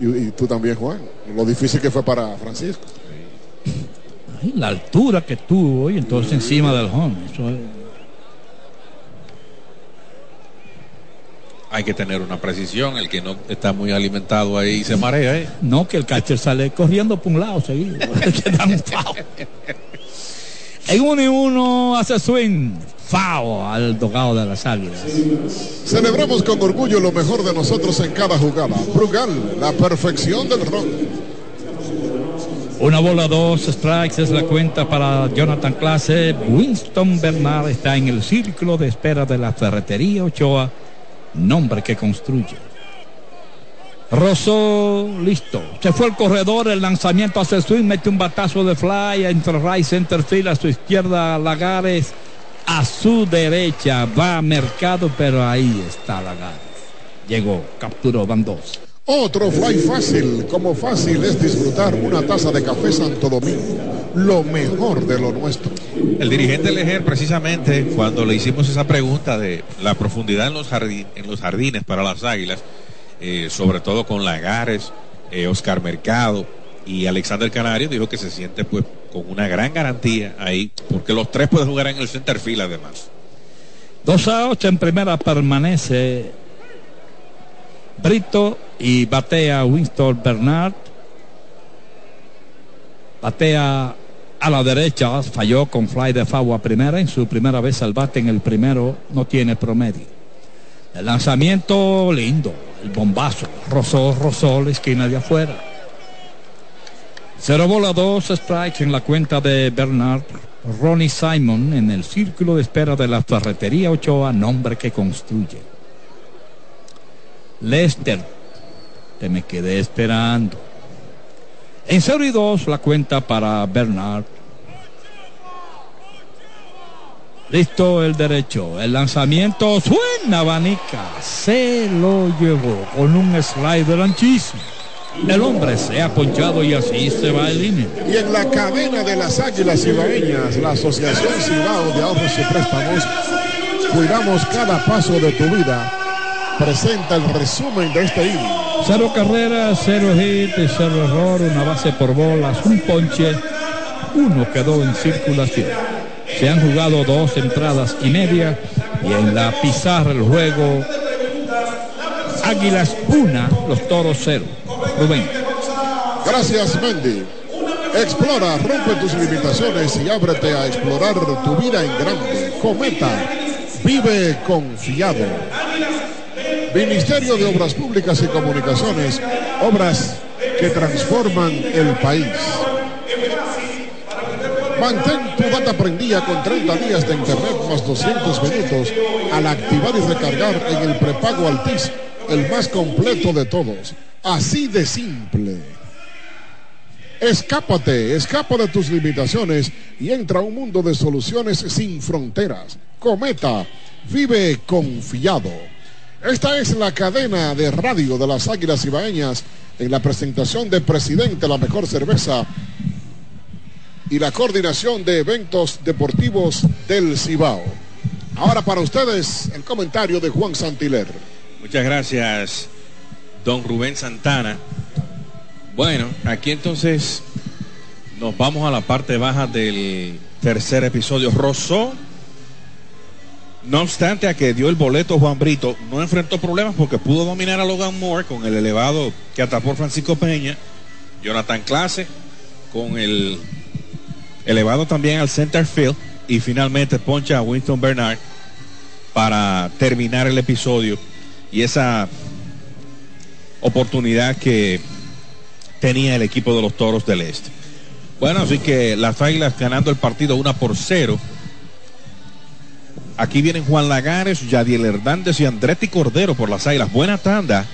Y, y tú también, Juan. Lo difícil que fue para Francisco. Ay, la altura que tuvo y entonces encima del home. Eso es- Hay que tener una precisión. El que no está muy alimentado ahí se marea. ¿eh? No, que el catcher sale corriendo por un lado seguido. En uno y uno hace swing. Foul al dogado de las águilas. Celebramos con orgullo lo mejor de nosotros en cada jugada. Brugal, la perfección del rock. Una bola, dos strikes es la cuenta para Jonathan Clase. Winston Bernard está en el círculo de espera de la ferretería Ochoa, nombre que construye. Rosso, listo. Se fue el corredor, el lanzamiento hace swing, mete un batazo de fly entre right center field a su izquierda Lagares, a su derecha va Mercado, pero ahí está Lagares. Llegó, capturó, van. Otro fly fácil, como fácil es disfrutar una taza de café Santo Domingo, lo mejor de lo nuestro. El dirigente Lejer, precisamente, cuando le hicimos esa pregunta de la profundidad en los, jardín- en los jardines para las águilas, eh, sobre todo con Lagares, eh, Oscar Mercado y Alexander Canario, dijo que se siente pues con una gran garantía ahí, porque los tres pueden jugar en el center field además. Dos a ocho en primera permanece Brito y batea Winston Bernard. Batea a la derecha, falló con fly de foul a primera. En su primera vez al bate en el primero no tiene promedio. El lanzamiento lindo, el bombazo. Rosó, rozó la esquina de afuera. Cero bola, dos strikes en la cuenta de Bernard. Ronnie Simon en el círculo de espera de la ferretería Ochoa, nombre que construye. Lester, te me quedé esperando. En 0 y 2 la cuenta para Bernard. Listo el derecho. El lanzamiento suena abanica. Se lo llevó con un slider anchísimo. El hombre se ha ponchado y así se va el inning. Y en la cadena de las águilas cibaeñas, la Asociación Cibao de Ahorros y Préstamos, cuidamos cada paso de tu vida. Presenta el resumen de este inning. Cero carreras, cero hit, cero error, una base por bolas, un ponche. Uno quedó en circulación. Se han jugado dos entradas y media y en la pizarra el juego Águilas una, los Toros cero. Rubén. Gracias, Mendy. Explora, rompe tus limitaciones y ábrete a explorar tu vida en grande. Cometa, vive confiado. Ministerio de Obras Públicas y Comunicaciones, obras que transforman el país. Mantén tu data prendida con 30 días de internet más 200 minutos al activar y recargar en el prepago Altis, el más completo de todos. Así de simple. Escápate, escapa de tus limitaciones y entra a un mundo de soluciones sin fronteras. Cometa, vive confiado. Esta es la cadena de radio de las Águilas Ibaeñas en la presentación de Presidente La Mejor Cerveza y la coordinación de eventos deportivos del Cibao. Ahora para ustedes el comentario de Juan Santiler. Muchas gracias, don Rubén Santana. Bueno, aquí entonces nos vamos a la parte baja del tercer episodio. Rosó, no obstante a que dio el boleto Juan Brito, no enfrentó problemas porque pudo dominar a Logan Moore con el elevado que atrapó Francisco Peña, Jonathan Clase con el elevado también al center field y finalmente poncha a Winston Bernard para terminar el episodio y esa oportunidad que tenía el equipo de los Toros del Este. Bueno, así que las Águilas ganando el partido una por cero. Aquí vienen Juan Lagares, Yadiel Hernández y Andretti Cordero por las Águilas. Buena tanda.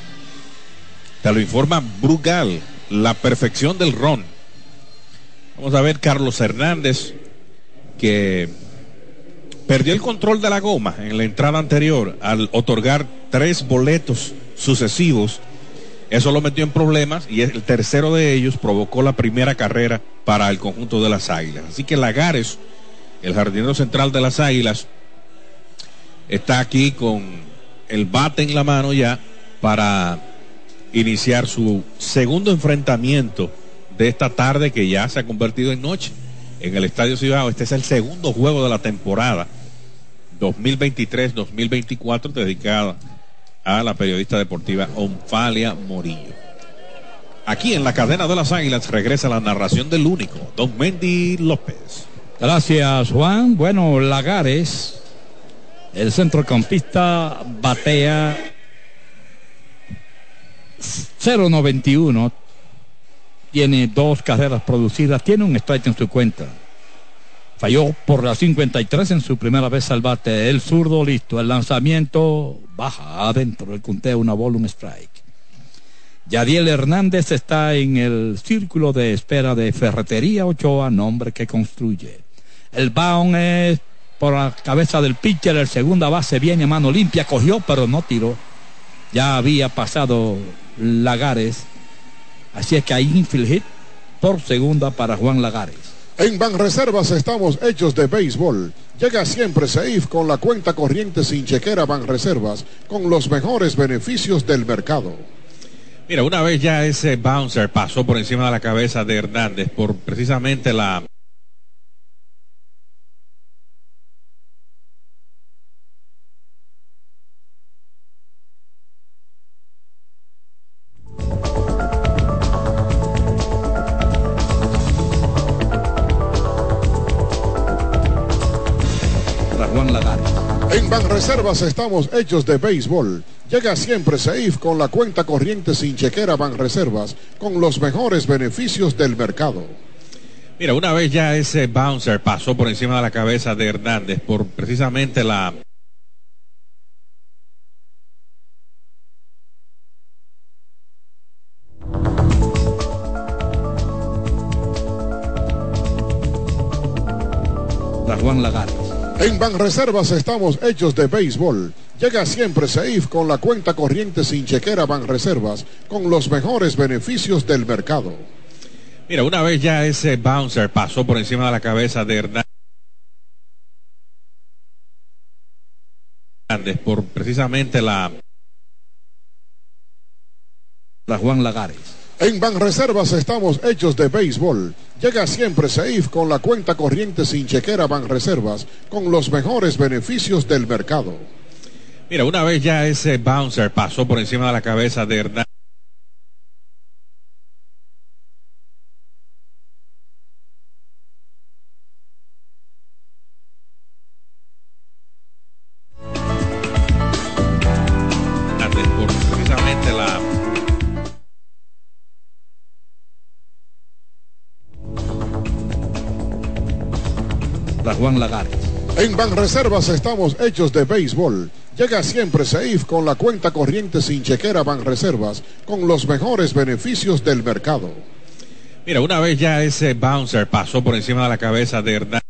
Te lo informa Brugal, la perfección del ron. Vamos a ver Carlos Hernández, que perdió el control de la goma en la entrada anterior al otorgar tres boletos sucesivos. Eso lo metió en problemas y el tercero de ellos provocó la primera carrera para el conjunto de las Águilas. Así que Lagares, el jardinero central de las Águilas, está aquí con el bate en la mano ya para iniciar su segundo enfrentamiento de esta tarde que ya se ha convertido en noche en el Estadio Ciudad. Este es el segundo juego de la temporada 2023-2024 dedicada a la periodista deportiva Onfalia Morillo. Aquí en la cadena de las Águilas regresa la narración del único, don Mendy López. Gracias, Juan. Bueno, Lagares, el centrocampista batea 0.91. Tiene dos carreras producidas, tiene un strike en su cuenta. Falló por la 53 en su primera vez al bate. El zurdo listo. El lanzamiento baja adentro. El conteo una bola, un strike. Yadiel Hernández está en el círculo de espera de Ferretería Ochoa, nombre que construye. El bound es por la cabeza del pitcher. El segunda base viene a mano limpia. Cogió, pero no tiró. Ya había pasado Lagares. Así es que hay infield hit por segunda para Juan Lagares. En Banreservas estamos hechos de béisbol. Llega siempre Safe con la cuenta corriente sin chequera Banreservas, con los mejores beneficios del mercado. Mira, una vez ya ese bouncer pasó por encima de la cabeza de Hernández por precisamente la Banreservas estamos hechos de béisbol. Llega siempre Safe con la cuenta corriente sin chequera Banreservas, con los mejores beneficios del mercado. Mira, una vez ya ese bouncer pasó por encima de la cabeza de Hernández por precisamente la la Juan Lagares. En Banreservas estamos hechos de béisbol. Llega siempre Seif con la cuenta corriente sin chequera Banreservas, con los mejores beneficios del mercado. Mira, una vez ya ese bouncer pasó por encima de la cabeza de Hernández por precisamente la la Juan Lagares. En Banreservas estamos hechos de béisbol. Llega siempre Seif con la cuenta corriente sin chequera Banreservas, con los mejores beneficios del mercado. Mira, una vez ya ese bouncer pasó por encima de la cabeza de Hernández. La Juan Lagares. En Banreservas estamos hechos de béisbol. Llega siempre Seif con la cuenta corriente sin chequera Banreservas, con los mejores beneficios del mercado. Mira, una vez ya ese bouncer pasó por encima de la cabeza de Hernández.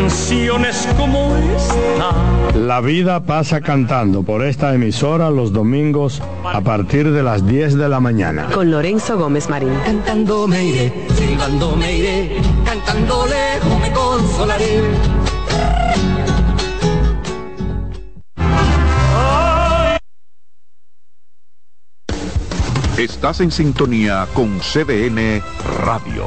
canciones como esta. La vida pasa cantando por esta emisora los domingos a partir de las 10 de la mañana. Con Lorenzo Gómez Marín. Cantando me iré, silbando me iré, cantando lejos me consolaré. Estás en sintonía con CDN Radio.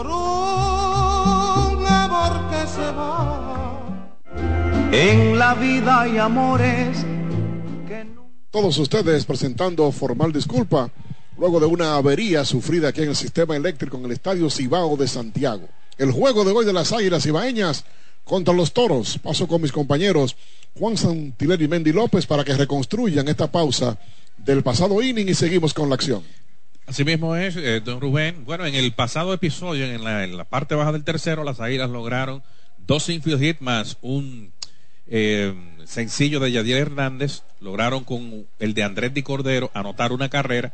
En la vida hay amores Todos ustedes presentando formal disculpa luego de una avería sufrida aquí en el sistema eléctrico en el Estadio Cibao de Santiago. El juego de hoy de las Águilas Cibaeñas contra los Toros. Paso con mis compañeros Juan Santiler y Mendy López para que reconstruyan esta pausa del pasado inning y seguimos con la acción. Así mismo es, eh, don Rubén. Bueno, en el pasado episodio, en la, en la parte baja del tercero, las Águilas lograron dos infield hit más un eh, sencillo de Yadier Hernández, lograron con el de Andrés Di Cordero anotar una carrera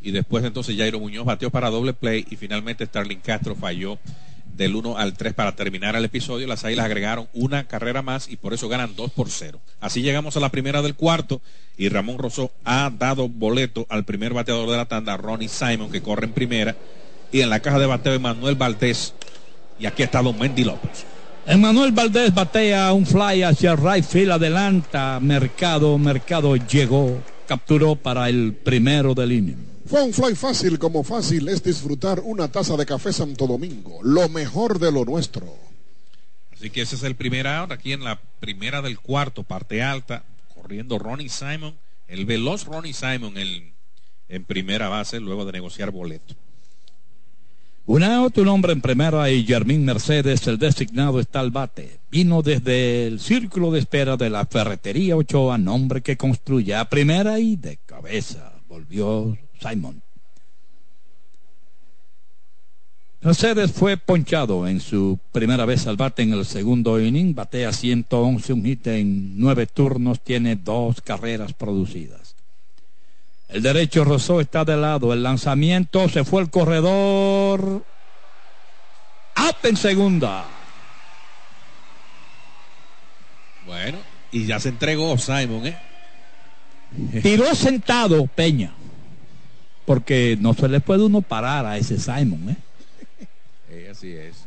y después entonces Jairo Muñoz batió para doble play y finalmente Starling Castro falló del 1 al 3 para terminar el episodio. Las Águilas agregaron una carrera más y por eso ganan 2 por 0. Así llegamos a la primera del cuarto y Ramón Rosó ha dado boleto al primer bateador de la tanda, Ronnie Simon, que corre en primera. Y en la caja de bateo, Manuel Valdés. Y aquí está Don Mendy López. Emanuel Valdés batea un fly hacia right field, adelanta Mercado, Mercado llegó, capturó para el primero del inning. Fue un fly fácil como fácil es disfrutar una taza de café Santo Domingo, lo mejor de lo nuestro. Así que ese es el primer out, aquí en la primera del cuarto, parte alta, corriendo Ronnie Simon, el veloz Ronnie Simon en, en primera base, luego de negociar boleto. Un out, un hombre en primera y Germín Mercedes, el designado está al bate. Vino desde el círculo de espera de la ferretería Ochoa, nombre que construye a primera y de cabeza. Volvió Simon. Mercedes fue ponchado en su primera vez al bate en el segundo inning, batea 111, un hit en nueve turnos, tiene dos carreras producidas. El derecho Rosó está de lado, el lanzamiento se fue el corredor. Up en segunda. Bueno, y ya se entregó Simon, ¿eh? Tiró sentado Peña. Porque no se le puede uno parar a ese Simon, ¿eh? Eh, así es.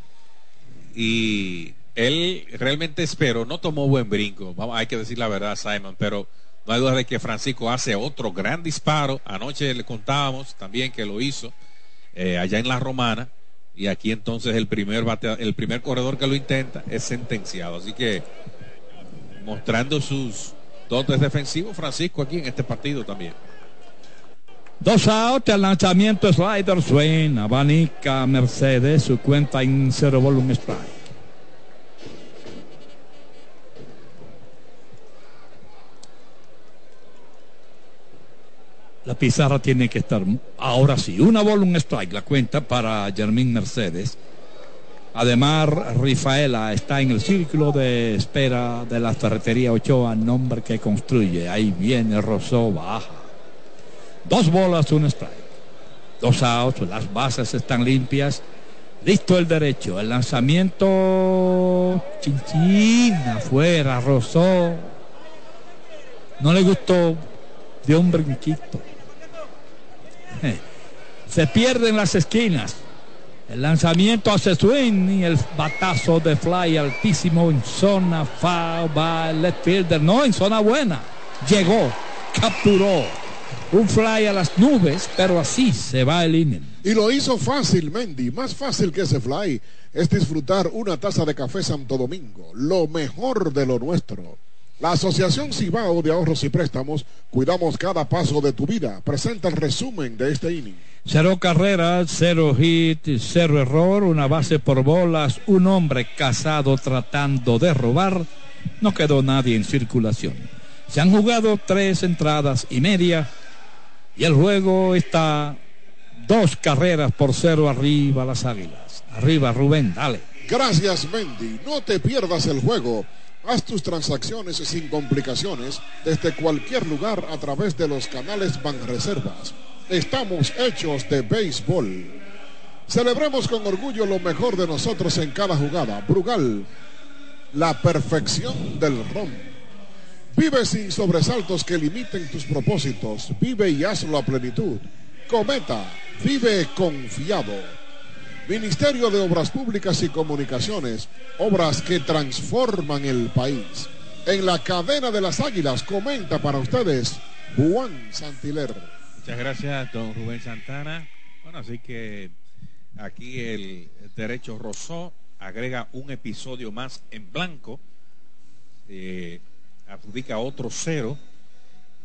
Y él realmente espero, no tomó buen brinco, vamos, hay que decir la verdad, Simon, pero no hay duda de que Francisco hace otro gran disparo. Anoche le contábamos también que lo hizo eh, allá en la Romana. Y aquí entonces el primer corredor que lo intenta es sentenciado. Así que mostrando sus dotes defensivos, Francisco aquí en este partido también. Dos outs, el lanzamiento slider suena, abanica Mercedes, su cuenta en cero volumen strike. La pizarra tiene que estar, ahora sí, una bola, un strike, la cuenta para Germín Mercedes. Además, Rifaela está en el círculo de espera de la ferretería Ochoa, nombre que construye. Ahí viene Rosó, baja. Dos bolas, un strike. Dos outs, las bases están limpias. Listo el derecho. El lanzamiento. Chinchina afuera, Rosó. No le gustó de un brinquito. Se pierden las esquinas. El lanzamiento hace swing y el batazo de fly altísimo en zona va el left fielder. No, en zona buena. Llegó, capturó. Un fly a las nubes, pero así se va el inning. Y lo hizo fácil, Mendy. Más fácil que ese fly es disfrutar una taza de café Santo Domingo. Lo mejor de lo nuestro. La Asociación Cibao de Ahorros y Préstamos, cuidamos cada paso de tu vida. Presenta el resumen de este inning. Cero carreras, cero hit, cero error, una base por bolas, un hombre casado tratando de robar. No quedó nadie en circulación. Se han jugado tres entradas y media y el juego está dos carreras por cero arriba las águilas. Arriba Rubén, dale. Gracias Mendy, no te pierdas el juego. Haz tus transacciones sin complicaciones desde cualquier lugar a través de los canales Banreservas. Estamos hechos de béisbol. Celebremos con orgullo lo mejor de nosotros en cada jugada. Brugal, la perfección del ron. Vive sin sobresaltos que limiten tus propósitos. Vive y hazlo a plenitud. Cometa, vive confiado. Ministerio de Obras Públicas y Comunicaciones, obras que transforman el país. En la cadena de las águilas comenta para ustedes Juan Santiler. Muchas gracias, don Rubén Santana. Bueno, así que aquí el derecho Rosó agrega un episodio más en blanco, eh, adjudica otro cero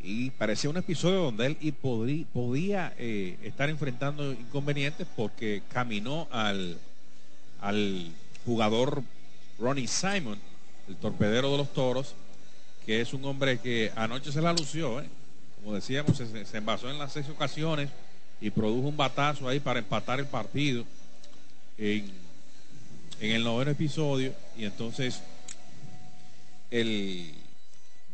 y parecía un episodio donde él y podía eh, estar enfrentando inconvenientes porque caminó al, al jugador Ronnie Simon, el torpedero de los toros, que es un hombre que anoche se la lució, ¿eh? como decíamos, se, se envasó en las seis ocasiones y produjo un batazo ahí para empatar el partido en, en el noveno episodio y entonces el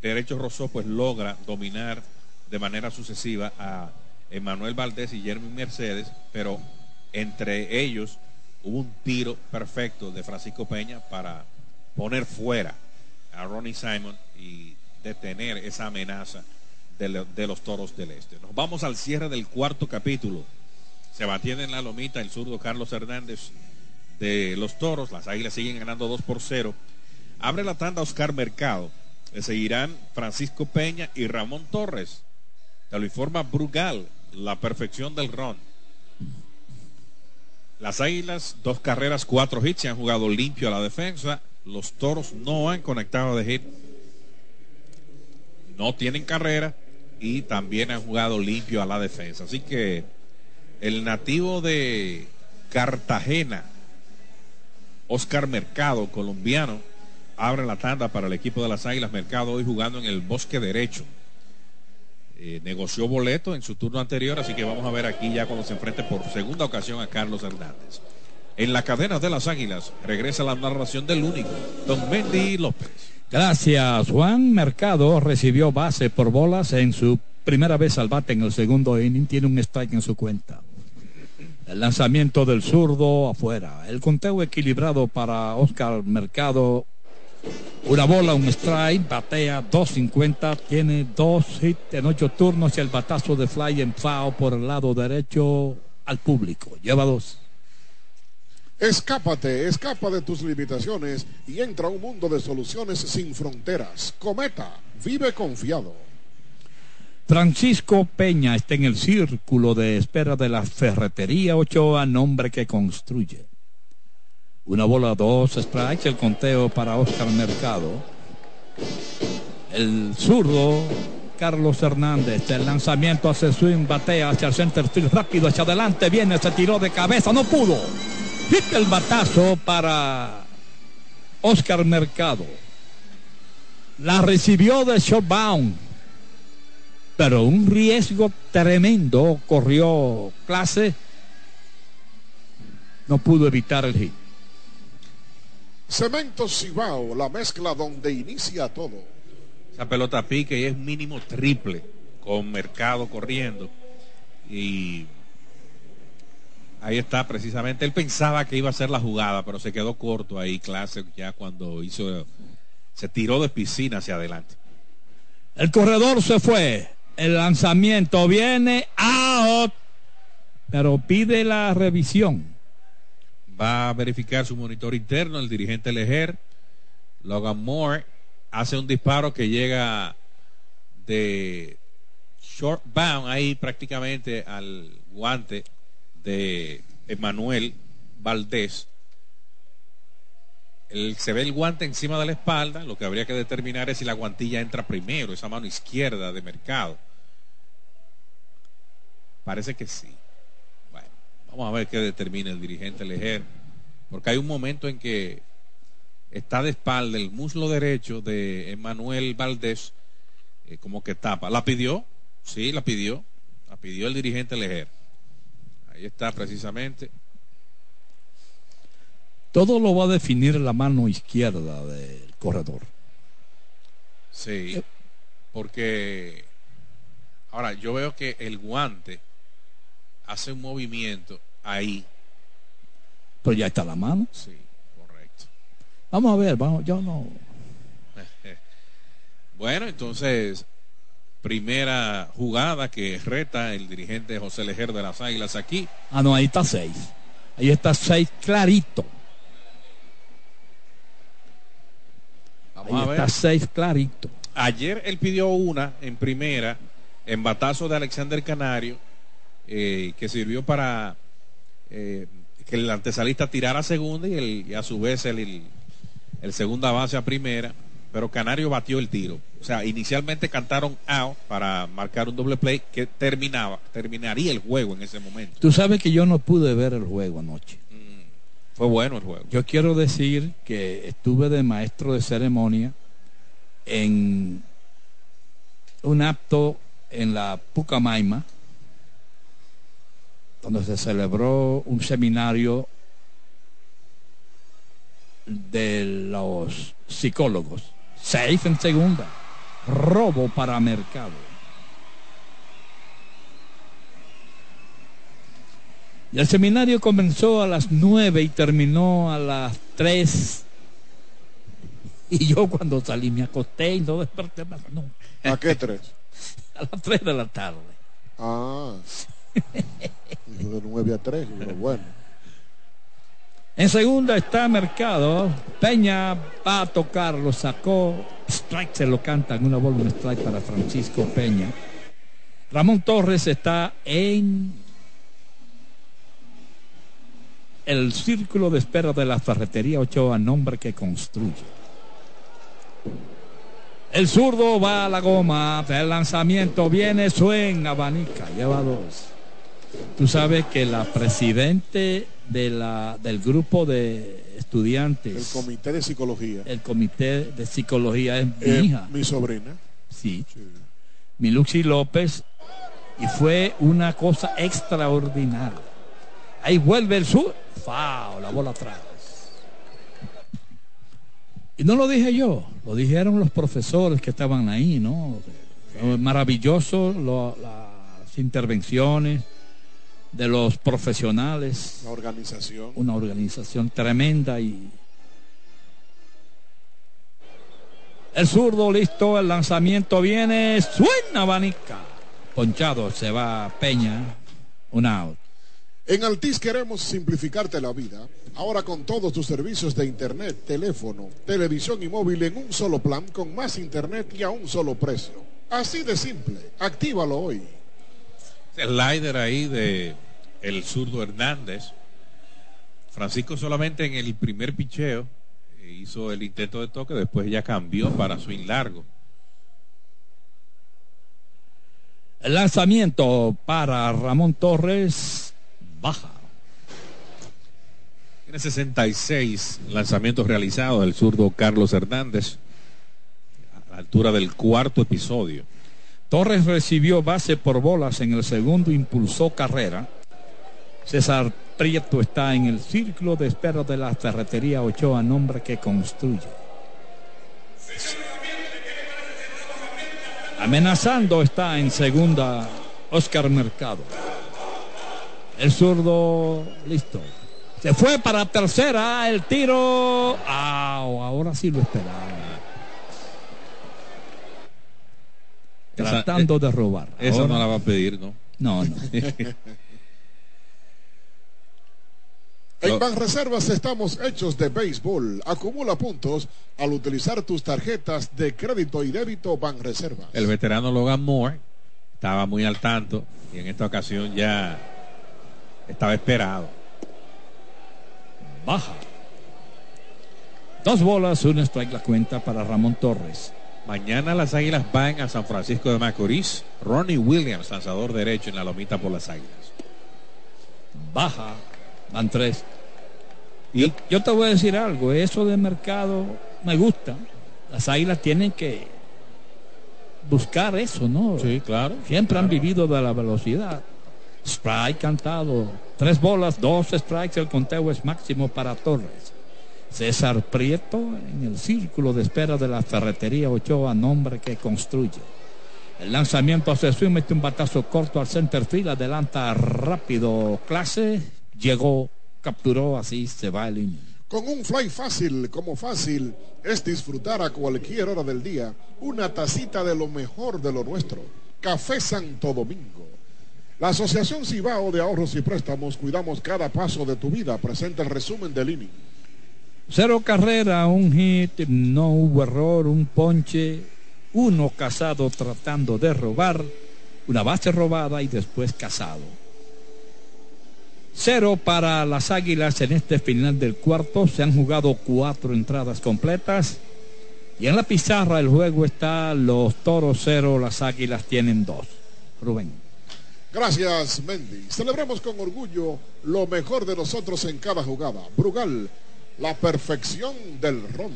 Derecho Rosó pues logra dominar de manera sucesiva a Emanuel Valdés y Jeremy Mercedes, pero entre ellos hubo un tiro perfecto de Francisco Peña para poner fuera a Ronnie Simon y detener esa amenaza de, lo- de los toros del este. Nos vamos al cierre del cuarto capítulo. Se batiene en la lomita el zurdo Carlos Hernández de los toros. Las águilas siguen ganando 2 por 0. Abre la tanda Oscar Mercado. Le seguirán Francisco Peña y Ramón Torres. Te lo informa Brugal, la perfección del ron. Las águilas, dos carreras, cuatro hits, se han jugado limpio a la defensa. Los toros no han conectado de hit. No tienen carrera y también han jugado limpio a la defensa. Así que el nativo de Cartagena, Oscar Mercado, colombiano, abre la tanda para el equipo de las Águilas. Mercado hoy jugando en el bosque derecho. Eh, negoció boleto en su turno anterior, así que vamos a ver aquí ya cuando se enfrente por segunda ocasión a Carlos Hernández. En la cadena de las Águilas regresa la narración del único, don Mendy López. Gracias, Juan Mercado recibió base por bolas en su primera vez al bate en el segundo inning. Tiene un strike en su cuenta. El lanzamiento del zurdo afuera. El conteo equilibrado para Oscar Mercado. Una bola, un strike, batea 2.50, tiene dos hits en ocho turnos y el batazo de fly en foul por el lado derecho al público. Lleva dos. Escápate, escapa de tus limitaciones y entra a un mundo de soluciones sin fronteras. Cometa, vive confiado. Francisco Peña está en el círculo de espera de la ferretería Ochoa, nombre que construye. Una bola, dos strikes, el conteo para Oscar Mercado. El zurdo Carlos Hernández, el lanzamiento hace swing, batea hacia el center field, rápido hacia adelante, viene, se tiró de cabeza, no pudo. Hit el batazo para Oscar Mercado. La recibió de shotbound pero un riesgo tremendo corrió clase. No pudo evitar el hit. Cemento Cibao, la mezcla donde inicia todo. Esa pelota pique y es mínimo triple con Mercado corriendo. Y ahí está precisamente. Él pensaba que iba a ser la jugada, pero se quedó corto ahí, clase, ya cuando hizo. Se tiró de piscina hacia adelante. El corredor se fue. El lanzamiento viene out. Pero pide la revisión. Va a verificar su monitor interno el dirigente Lejer. Logan Moore hace un disparo que llega de short bound ahí prácticamente al guante de Emanuel Valdés. El- se ve el guante encima de la espalda, lo que habría que determinar es si la guantilla entra primero, esa mano izquierda de mercado. Parece que sí. Vamos a ver qué determina el dirigente Lejer, porque hay un momento en que está de espalda el muslo derecho de Emanuel Valdés, eh, como que tapa. ¿La pidió? Sí, la pidió. La pidió el dirigente Lejer. Ahí está precisamente. Todo lo va a definir la mano izquierda del corredor. Sí, porque ahora yo veo que el guante hace un movimiento ahí. Pero ya está la mano. Sí, correcto. Vamos a ver, vamos, yo no. Bueno, entonces, primera jugada que reta el dirigente José Lejer de las Águilas aquí. Ah, no, ahí está seis. Ahí está seis clarito. Vamos ahí a ver. está seis clarito. Ayer él pidió una en primera, en batazo de Alexander Canario, eh, que sirvió para eh, que el antesalista tirara a segunda y, el- y a su vez el, el- el segunda base a primera, pero Canario batió el tiro. O sea, inicialmente cantaron out para marcar un doble play que terminaba, terminaría el juego en ese momento. Tú sabes que yo no pude ver el juego anoche. Fue bueno el juego. Yo quiero decir que estuve de maestro de ceremonia en un acto en la Pucamaima, donde se celebró un seminario de los psicólogos. Safe en segunda. Robo para mercado. Y el seminario comenzó a las nueve y terminó a las tres. Y yo cuando salí me acosté y no desperté más nunca. ¿A qué tres? A las tres de la tarde. Ah. De 9 a 3. Pero bueno. En segunda está Mercado. Peña va a tocar, lo sacó. Strike se lo cantan, una bola, un strike para Francisco Peña. Ramón Torres está en el círculo de espera de la ferretería Ochoa, nombre que construye. El zurdo va a la goma, el lanzamiento viene, suena, abanica, lleva dos. Tú sabes que la presidente de la, del grupo de El estudiantes, comité de psicología. el comité de psicología es mi Eh, hija, mi sobrina. sí, Miluxi López, y fue una cosa extraordinaria. Ahí vuelve el sur, ¡fao! La bola atrás. Y no lo dije yo, lo dijeron los profesores que estaban ahí, ¿no? Maravilloso lo- las intervenciones de los profesionales, La organización. una organización tremenda y el zurdo listo, el lanzamiento viene, suena abanica, ponchado, se va Peña, un out. En Altis queremos simplificarte la vida. Ahora con todos tus servicios de internet, teléfono, televisión y móvil en un solo plan con más internet y a un solo precio. Así de simple. Actívalo hoy. El slider ahí de el zurdo Hernández. Francisco solamente en el primer picheo eh, hizo el intento de toque, después ya cambió para swing largo. El lanzamiento para Ramón Torres baja. Tiene 66 lanzamientos realizados el zurdo Carlos Hernández a la altura del cuarto episodio. Torres recibió base por bolas en el segundo, impulsó carrera. César Prieto está en el círculo de espera de la ferretería Ochoa, nombre que construye. Amenazando está en segunda Oscar Mercado. El zurdo listo. Se fue para tercera, el tiro. ¡Au! ahora sí lo esperaba. Esa- Tratando de robar. Esa Ahora- no la va a pedir, ¿no? No, no. En Banreservas estamos hechos de béisbol. Acumula puntos al utilizar tus tarjetas de crédito y débito Banreservas. El veterano Logan Moore estaba muy al tanto y en esta ocasión ya estaba esperado. Baja. Dos bolas, un strike la cuenta para Ramón Torres. Mañana las Águilas van a San Francisco de Macorís. Ronnie Williams, lanzador derecho en la lomita por las Águilas. Baja. Van tres. Yo, yo te voy a decir algo, eso de mercado me gusta. Las águilas tienen que buscar eso, ¿no? Sí, claro. Siempre han vivido de la velocidad. Strike cantado. Tres bolas, dos strikes, el conteo es máximo para Torres. César Prieto en el círculo de espera de la ferretería Ochoa, nombre que construye. El lanzamiento hacia swing, mete un batazo corto al center field, adelanta rápido clase, llegó, capturó, así se va el inning. Con un fly fácil, como fácil, es disfrutar a cualquier hora del día una tacita de lo mejor de lo nuestro. Café Santo Domingo. La Asociación Cibao de Ahorros y Préstamos Cuidamos Cada Paso de tu Vida presenta el resumen del inning. Cero carrera, un hit, no hubo error, un ponche, uno casado tratando de robar, una base robada y después casado. Cero para las Águilas en este final del cuarto. Se han jugado cuatro entradas completas. Y en la pizarra el juego está los Toros cero, las Águilas tienen dos. Rubén. Gracias, Mendy. Celebremos con orgullo lo mejor de nosotros en cada jugada. Brugal, la perfección del ron.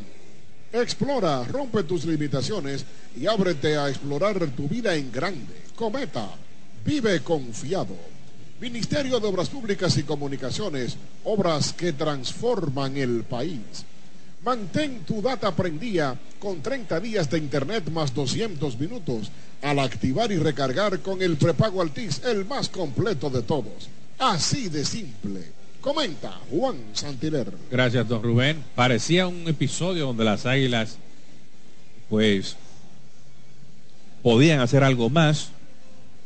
Explora, rompe tus limitaciones y ábrete a explorar tu vida en grande. Cometa, vive confiado. Ministerio de Obras Públicas y Comunicaciones, obras que transforman el país. Mantén tu data prendida con 30 días de internet más 200 minutos al activar y recargar con el prepago Altis, el más completo de todos. Así de simple. Comenta Juan Santiler. Gracias, don Rubén. Parecía un episodio donde las águilas, pues, podían hacer algo más,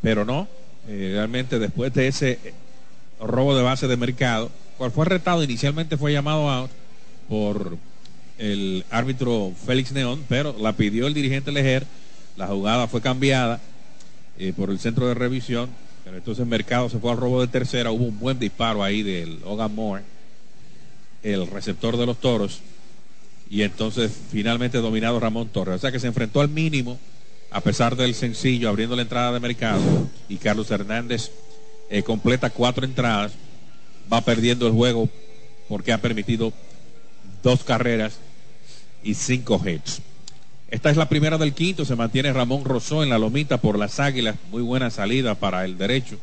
pero no. Eh, realmente después de ese robo de base de mercado, cual fue retado, inicialmente fue llamado out por el árbitro Félix Neón, pero la pidió el dirigente Lejer, la jugada fue cambiada eh, por el centro de revisión, pero entonces Mercado se fue al robo de tercera, hubo un buen disparo ahí del Hogan Moore, el receptor de los toros, y entonces finalmente dominado Ramón Torres, o sea que se enfrentó al mínimo a pesar del sencillo, abriendo la entrada de mercado. Y Carlos Hernández eh, completa cuatro entradas. Va perdiendo el juego porque ha permitido dos carreras y cinco hits. Esta es la primera del quinto. Se mantiene Ramón Rosó en la lomita por las águilas. Muy buena salida para el derecho.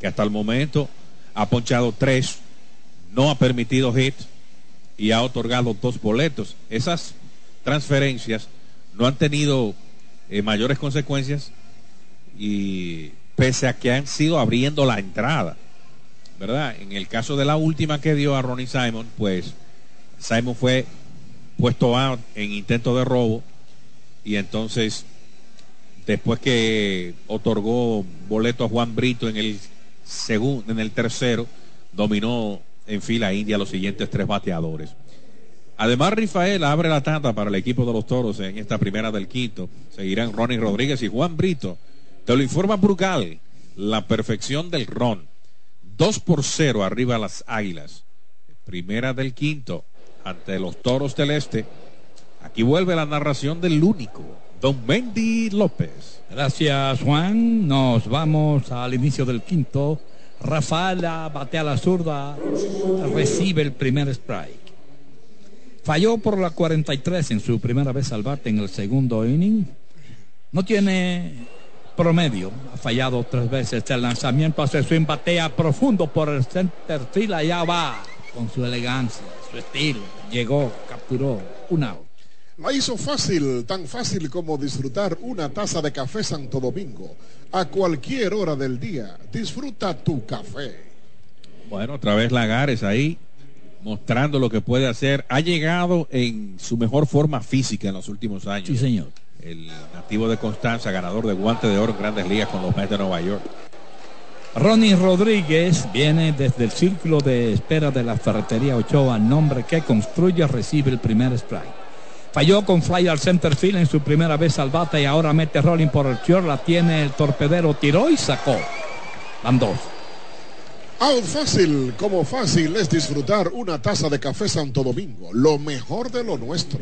Que hasta el momento ha ponchado tres. No ha permitido hits y ha otorgado dos boletos. Esas transferencias no han tenido eh, mayores consecuencias y pese a que han sido abriendo la entrada, ¿verdad? En el caso de la última que dio a Ronnie Simon, pues Simon fue puesto out en intento de robo y entonces después que otorgó boleto a Juan Brito en el segundo, en el tercero, dominó en fila india los siguientes tres bateadores. Además, Rafael abre la tanda para el equipo de los toros en esta primera del quinto. Seguirán Ronnie Rodríguez y Juan Brito. Te lo informa Brugal, la perfección del ron. Dos por cero arriba las águilas. Primera del quinto ante los toros del este. Aquí vuelve la narración del único, don Mendy López. Gracias, Juan. Nos vamos al inicio del quinto. Rafaela batea la zurda, recibe el primer strike. Falló por la 43 en su primera vez al bate en el segundo inning. No tiene promedio. Ha fallado tres veces el lanzamiento hace su batea profundo por el center field. Allá va con su elegancia, su estilo. Llegó, capturó un out. La hizo fácil, tan fácil como disfrutar una taza de café Santo Domingo. A cualquier hora del día, disfruta tu café. Bueno, otra vez Lagares ahí mostrando lo que puede hacer. Ha llegado en su mejor forma física en los últimos años. Sí, señor. El nativo de Constanza, ganador de guante de oro en grandes ligas con los Mets de Nueva York. Ronnie Rodríguez viene desde el círculo de espera de la ferretería Ochoa, nombre que construye, recibe el primer strike. Falló con fly al center field en su primera vez al bate y ahora mete rolling por el short, la tiene el torpedero, tiró y sacó. Van dos. Out fácil, como fácil es disfrutar una taza de café Santo Domingo, lo mejor de lo nuestro.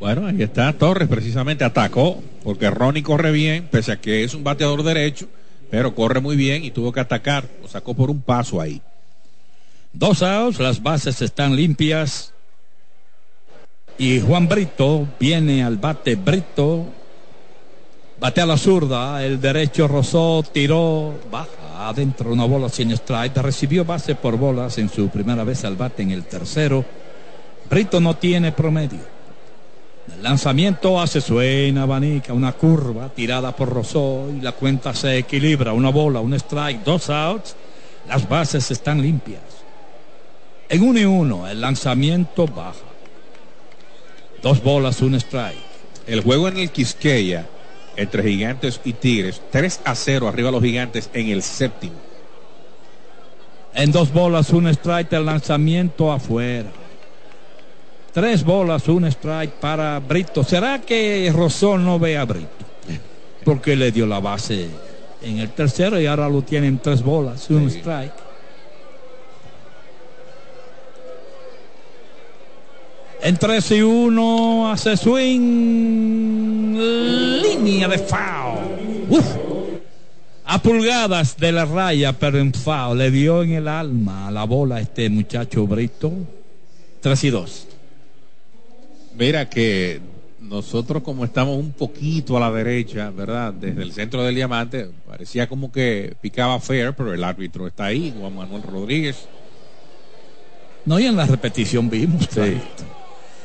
Bueno, ahí está Torres, precisamente atacó, porque Ronnie corre bien, pese a que es un bateador derecho, pero corre muy bien y tuvo que atacar, lo sacó por un paso ahí. Dos outs, las bases están limpias. Y Juan Brito viene al bate Brito. Bate a la zurda, el derecho rozó, tiró, baja adentro una bola sin strike. Recibió base por bolas en su primera vez al bate en el tercero. Brito no tiene promedio. El lanzamiento hace suena, abanica, una curva tirada por Rosó y la cuenta se equilibra. Una bola, un strike, dos outs. Las bases están limpias. En uno y uno, el lanzamiento baja. Dos bolas, un strike. El juego en el Quisqueya entre Gigantes y Tigres, 3 a 0 arriba los Gigantes en el séptimo. En dos bolas, un strike, el lanzamiento afuera. Tres bolas, un strike para Brito. ¿Será que Rosón no ve a Brito? Porque le dio la base en el tercero y ahora lo tienen tres bolas, un Sí. strike. En 3 y 1 hace swing. Línea de foul. Uf. A pulgadas de la raya, pero en foul. Le dio en el alma a la bola este muchacho Brito. 3 y 2. Mira que nosotros como estamos un poquito a la derecha, ¿verdad? Desde el centro del diamante, parecía como que picaba fair, pero el árbitro está ahí, Juan Manuel Rodríguez. No, y en la repetición vimos. clarito.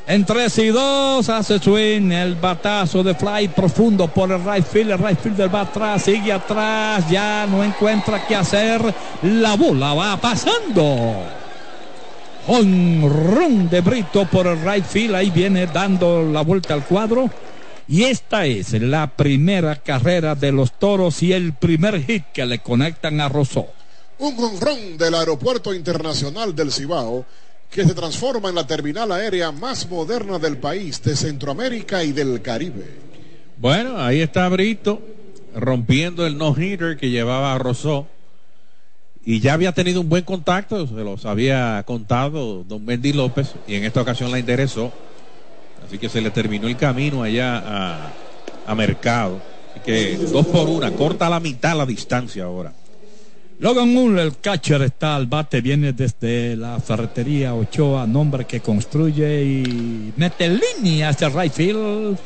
En 3 y 2 hace swing el batazo de fly profundo por el right field. El right fielder va atrás, sigue atrás, ya no encuentra qué hacer. La bola va pasando. Honrón de Brito por el right field. Ahí viene dando la vuelta al cuadro. Y esta es la primera carrera de los toros y el primer hit que le conectan a Rosó. Un jonrón del Aeropuerto Internacional del Cibao que se transforma en la terminal aérea más moderna del país, de Centroamérica y del Caribe. Bueno, ahí está Brito rompiendo el no-hitter que llevaba a Rosó. Y ya había tenido un buen contacto, se los había contado don Mendy López, y en esta ocasión la enderezó. Así que se le terminó el camino allá a, a Mercado. Así que dos por una, corta a la mitad la distancia ahora. Logan Moore, el catcher, está al bate, viene desde la ferretería Ochoa, nombre que construye y mete línea hacia el right field.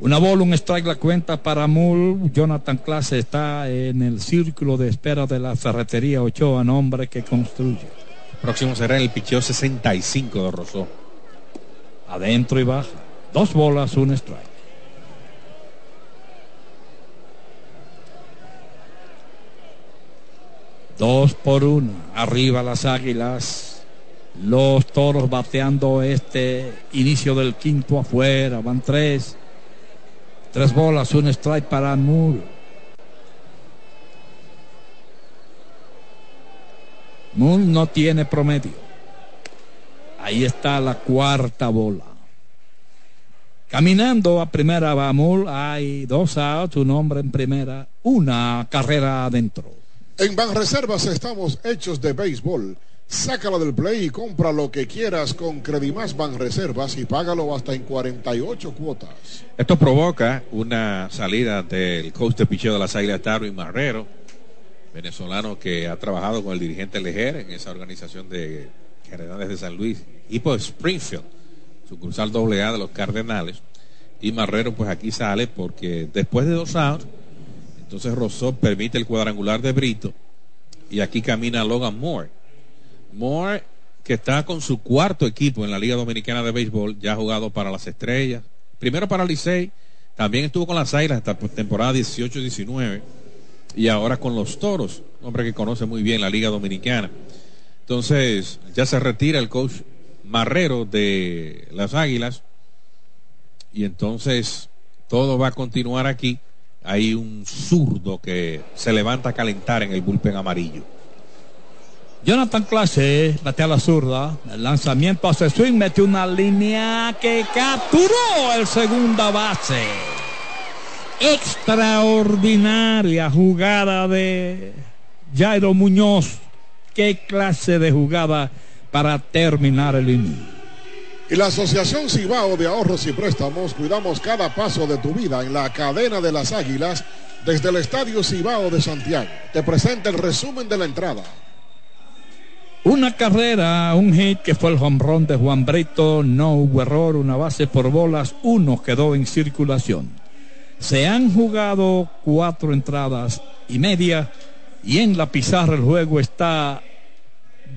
Una bola, un strike la cuenta para Moore. Jonathan Clase está en el círculo de espera de la ferretería Ochoa, nombre que construye. Próximo será el picheo 65 de Rosó. Adentro y baja. Dos bolas, un strike. Dos por uno. Arriba las águilas. Los toros bateando este inicio del quinto afuera. Van tres. Tres bolas, un strike para Moore. Moore no tiene promedio. Ahí está la cuarta bola. Caminando a primera va Moore. Hay dos outs, un hombre en primera, una carrera adentro. En Banreservas estamos hechos de béisbol. Sácalo del play y compra lo que quieras con Credimás Banreservas y págalo hasta en 48 cuotas. Esto provoca una salida del coach de picheo de las Águilas Darwin Marrero, venezolano que ha trabajado con el dirigente Lejer en esa organización de Cardenales de San Luis y pues Springfield, sucursal doble A de los Cardenales. Y Marrero pues aquí sale porque después de dos outs, entonces Rosó permite el cuadrangular de Brito y aquí camina Logan Moore. Moore que está con su cuarto equipo en la Liga Dominicana de Béisbol, ya ha jugado para las Estrellas, primero para Licey, también estuvo con las Águilas hasta temporada 18-19 y ahora con los Toros, hombre que conoce muy bien la Liga Dominicana. Entonces, ya se retira el coach Marrero de las Águilas y entonces todo va a continuar aquí. Hay un zurdo que se levanta a calentar en el bullpen amarillo. Jonathan Clase batea la zurda. El lanzamiento hace swing, mete una línea que capturó el segunda base. Extraordinaria jugada de Jairo Muñoz. Qué clase de jugada para terminar el inning. Y la Asociación Cibao de Ahorros y Préstamos cuidamos cada paso de tu vida en la cadena de las Águilas desde el Estadio Cibao de Santiago. Te presenta el resumen de la entrada. Una carrera, un hit que fue el home run de Juan Brito, no hubo error, una base por bolas, uno quedó en circulación. Se han jugado cuatro entradas y media y en la pizarra el juego está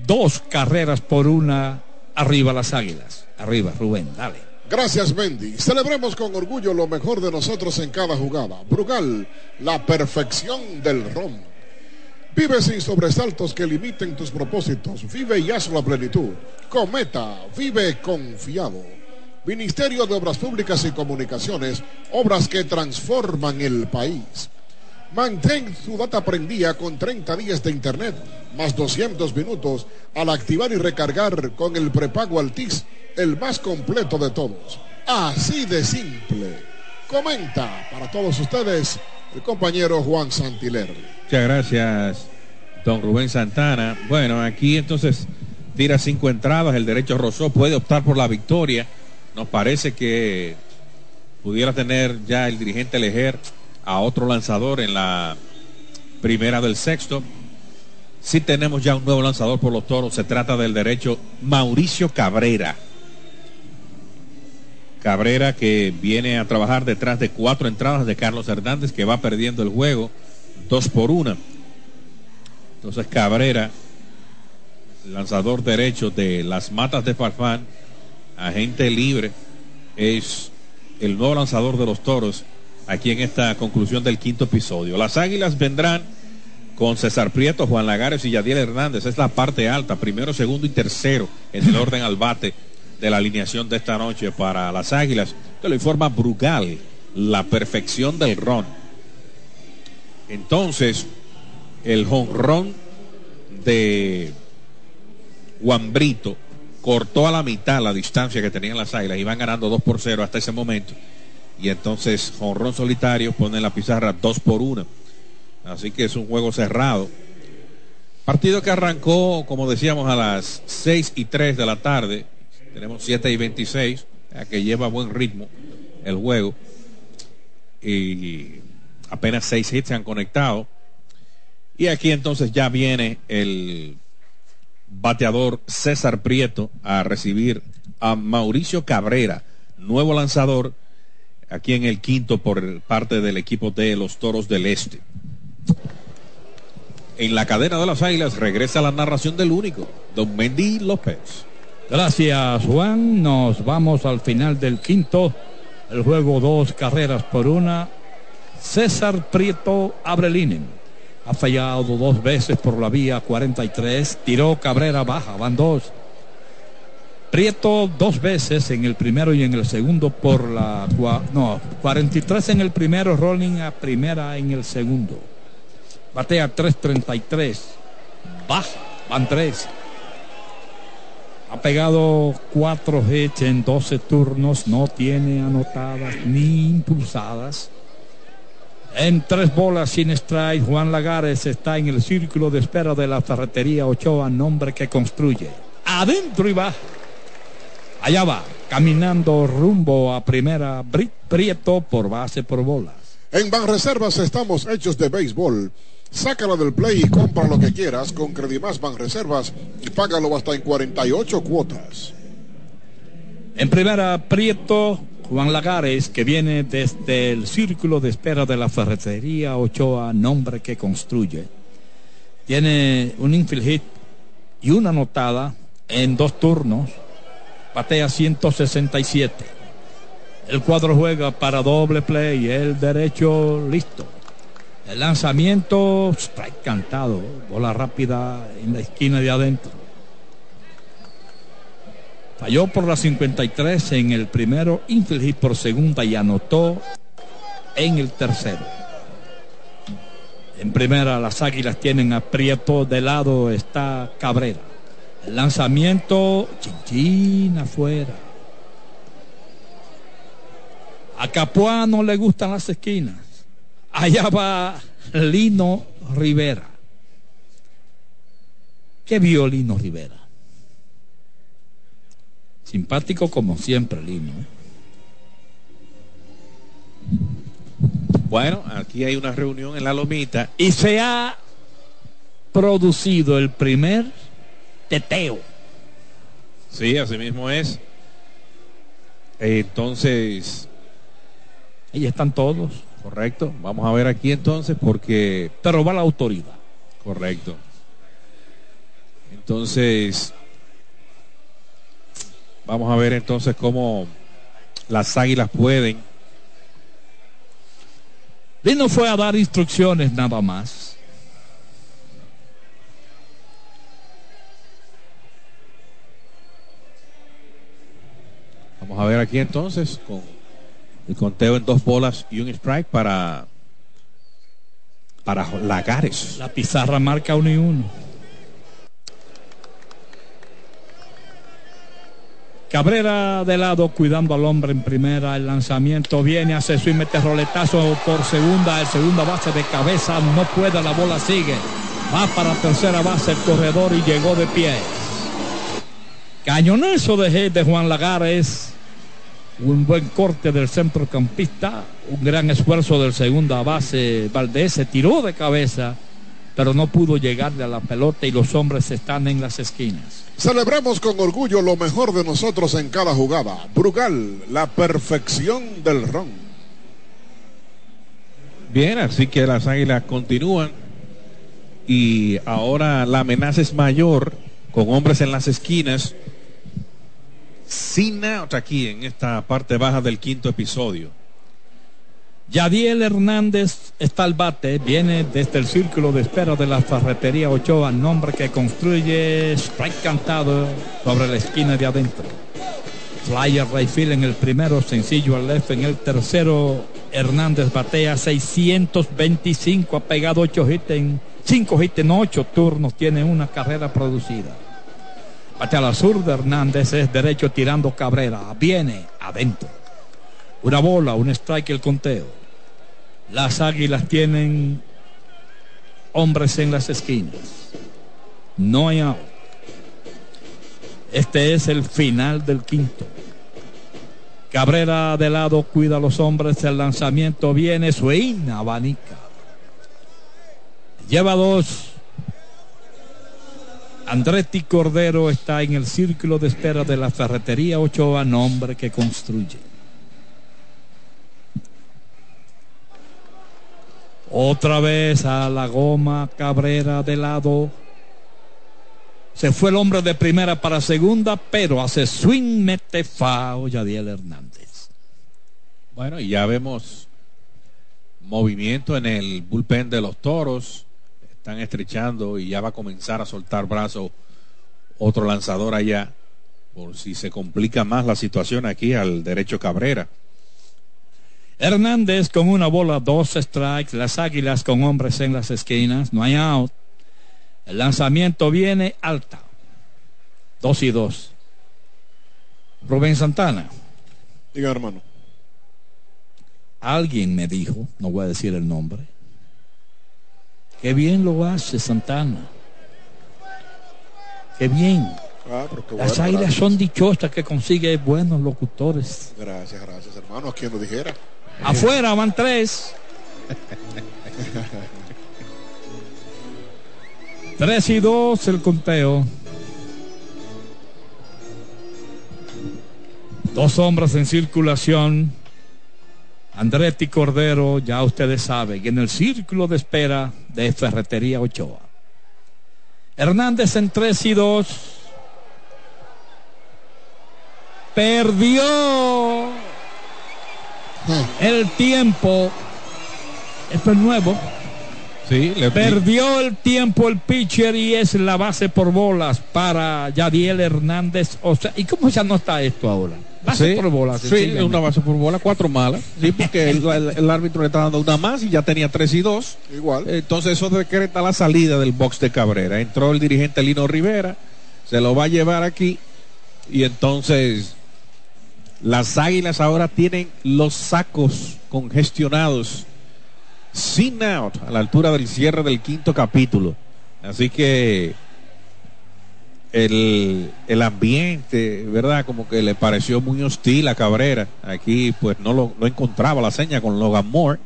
dos carreras por una arriba las águilas. Arriba, Rubén, dale. Gracias, Mendy. Celebremos con orgullo lo mejor de nosotros en cada jugada. Brugal, la perfección del ron. Vive sin sobresaltos que limiten tus propósitos. Vive y hazlo a plenitud. Cometa, vive confiado. Ministerio de Obras Públicas y Comunicaciones, obras que transforman el país. Mantén su data prendida con 30 días de internet, más 200 minutos al activar y recargar con el prepago Altis, el más completo de todos. Así de simple. Comenta para todos ustedes el compañero Juan Santiler. Muchas gracias, don Rubén Santana. Bueno, aquí entonces tira cinco entradas, el derecho Rosó puede optar por la victoria. Nos parece que pudiera tener ya el dirigente Lejer a otro lanzador en la primera del sexto. Si tenemos ya un nuevo lanzador por los toros, se trata del derecho Mauricio Cabrera. Cabrera que viene a trabajar detrás de cuatro entradas de Carlos Hernández que va perdiendo el juego dos por una. Entonces Cabrera, lanzador derecho de las matas de Farfán, agente libre, es el nuevo lanzador de los toros aquí en esta conclusión del quinto episodio. Las Águilas vendrán con César Prieto, Juan Lagares y Yadiel Hernández. Es la parte alta, primero, segundo y tercero en el orden al bate de la alineación de esta noche para las Águilas. Que lo informa Brugal, la perfección del ron. Entonces, el jonrón de Juan Brito cortó a la mitad la distancia que tenían las Águilas. Iban ganando 2 por 0 hasta ese momento y entonces Jonrón Solitario pone la pizarra 2 por 1. Así que es un juego cerrado. Partido que arrancó, como decíamos, a las 6 y 3 de la tarde. Tenemos 7 y 26, que lleva buen ritmo el juego. Y apenas 6 hits se han conectado. Y aquí entonces ya viene el bateador César Prieto a recibir a Mauricio Cabrera, nuevo lanzador aquí en el quinto por parte del equipo de los Toros del Este. En la cadena de las Águilas regresa la narración del único, don Mendy López. Gracias Juan, nos vamos al final del quinto, el juego dos carreras por una. César Prieto Abrelinen ha fallado dos veces por la vía 43, tiró Cabrera baja, van dos. Prieto dos veces en el primero y en el segundo por la... No, 43 en el primero, Rolling a primera en el segundo. Batea 3.33. Baja, van tres. Ha pegado cuatro hits en 12 turnos, no tiene anotadas ni impulsadas. En tres bolas sin strike, Juan Lagares está en el círculo de espera de la ferretería Ochoa, nombre que construye. Adentro y baja. Allá va, caminando rumbo a primera, Brit Prieto por base por bolas. En Banreservas estamos hechos de béisbol. Sácala del play y compra lo que quieras con Credimás Banreservas y págalo hasta en 48 cuotas. En primera, Prieto, Juan Lagares, que viene desde el círculo de espera de la ferretería Ochoa, nombre que construye. Tiene un infield hit y una anotada en dos turnos batea 167. El cuadro juega para doble play, el derecho listo. El lanzamiento, strike cantado, bola rápida en la esquina de adentro. Falló por la 53 en el primero, infield por segunda y anotó en el tercero. En primera las águilas tienen a de lado está Cabrera. Lanzamiento, chinchín afuera. A Capuá no le gustan las esquinas. Allá va Lino Rivera. ¿Qué vio Lino Rivera? Simpático como siempre, Lino. ¿eh? Bueno, aquí hay una reunión en la lomita. Y se ha producido el primer teteo. Sí, así mismo es. Entonces. Ahí están todos. Correcto. Vamos a ver aquí entonces porque. Pero va la autoridad. Correcto. Entonces. Vamos a ver entonces cómo las águilas pueden. Lino fue a dar instrucciones nada más. Vamos a ver aquí entonces con el conteo en dos bolas y un strike para para Lagares. La pizarra marca uno y uno. Cabrera de lado cuidando al hombre en primera. El lanzamiento viene, hace su y mete roletazo por segunda. El segunda base de cabeza no puede, la bola sigue. Va para tercera base el corredor y llegó de pie. Cañonazo de hit de Juan Lagares. Un buen corte del centrocampista. Un gran esfuerzo del segunda base. Valdés se tiró de cabeza, pero no pudo llegarle a la pelota y los hombres están en las esquinas. Celebremos con orgullo lo mejor de nosotros en cada jugada. Brugal, la perfección del ron. Bien, así que las águilas continúan. Y ahora la amenaza es mayor con hombres en las esquinas. Sin out aquí en esta parte baja del quinto episodio. Yadiel Hernández está al bate, viene desde el círculo de espera de la ferretería Ochoa, nombre que construye strike cantado sobre la esquina de adentro. Flyer Rayfield en el primero, sencillo al left en el tercero. Hernández batea 625, ha pegado 8 hits en 5 hits en 8 turnos, tiene una carrera producida. Batea la sur de Hernández es derecho tirando Cabrera, viene adentro. Una bola, un strike el conteo. Las águilas tienen hombres en las esquinas. No hay out. Este es el final del quinto. Cabrera de lado cuida a los hombres. El lanzamiento viene. Swing abanica. Lleva dos. Andretti Cordero está en el círculo de espera de la ferretería Ochoa, nombre que construye. Otra vez a la goma Cabrera de lado. Se fue el hombre de primera para segunda, pero hace swing mete fao Yadiel Hernández. Bueno, y ya vemos movimiento en el bullpen de los toros. Están estrechando y ya va a comenzar a soltar brazo otro lanzador allá. Por si se complica más la situación aquí al derecho Cabrera. Hernández con una bola, dos strikes, las águilas con hombres en las esquinas, no hay out. El lanzamiento viene alta. Dos y dos. Rubén Santana. Diga, hermano. Alguien me dijo, no voy a decir el nombre, que bien lo hace Santana. Qué bien. Ah, pero qué Las águilas gracias. son dichosas que consigue buenos locutores. Gracias, gracias, hermano. A quien lo dijera. Afuera van tres. Tres y dos el conteo. Dos hombres en circulación. Andretti Cordero, ya ustedes saben, en el círculo de espera de Ferretería Ochoa. Hernández en tres y dos. Perdió el tiempo. Esto es nuevo. Sí, le Perdió el tiempo el pitcher y es la base por bolas para Yadiel Hernández. O sea, ¿y cómo ya no está esto ahora? Base Sí, por una base por bola, cuatro malas. Sí, porque el, el- el árbitro le está dando una más y ya tenía tres y dos. Igual. Entonces eso decreta la salida del box de Cabrera. Entró el dirigente Lino Rivera, se lo va a llevar aquí y entonces las águilas ahora tienen los sacos congestionados sin out a la altura del cierre del quinto capítulo. Así que el, el ambiente, ¿verdad? Como que le pareció muy hostil a Cabrera. Aquí pues no, lo, no encontraba la seña con Logan Moore.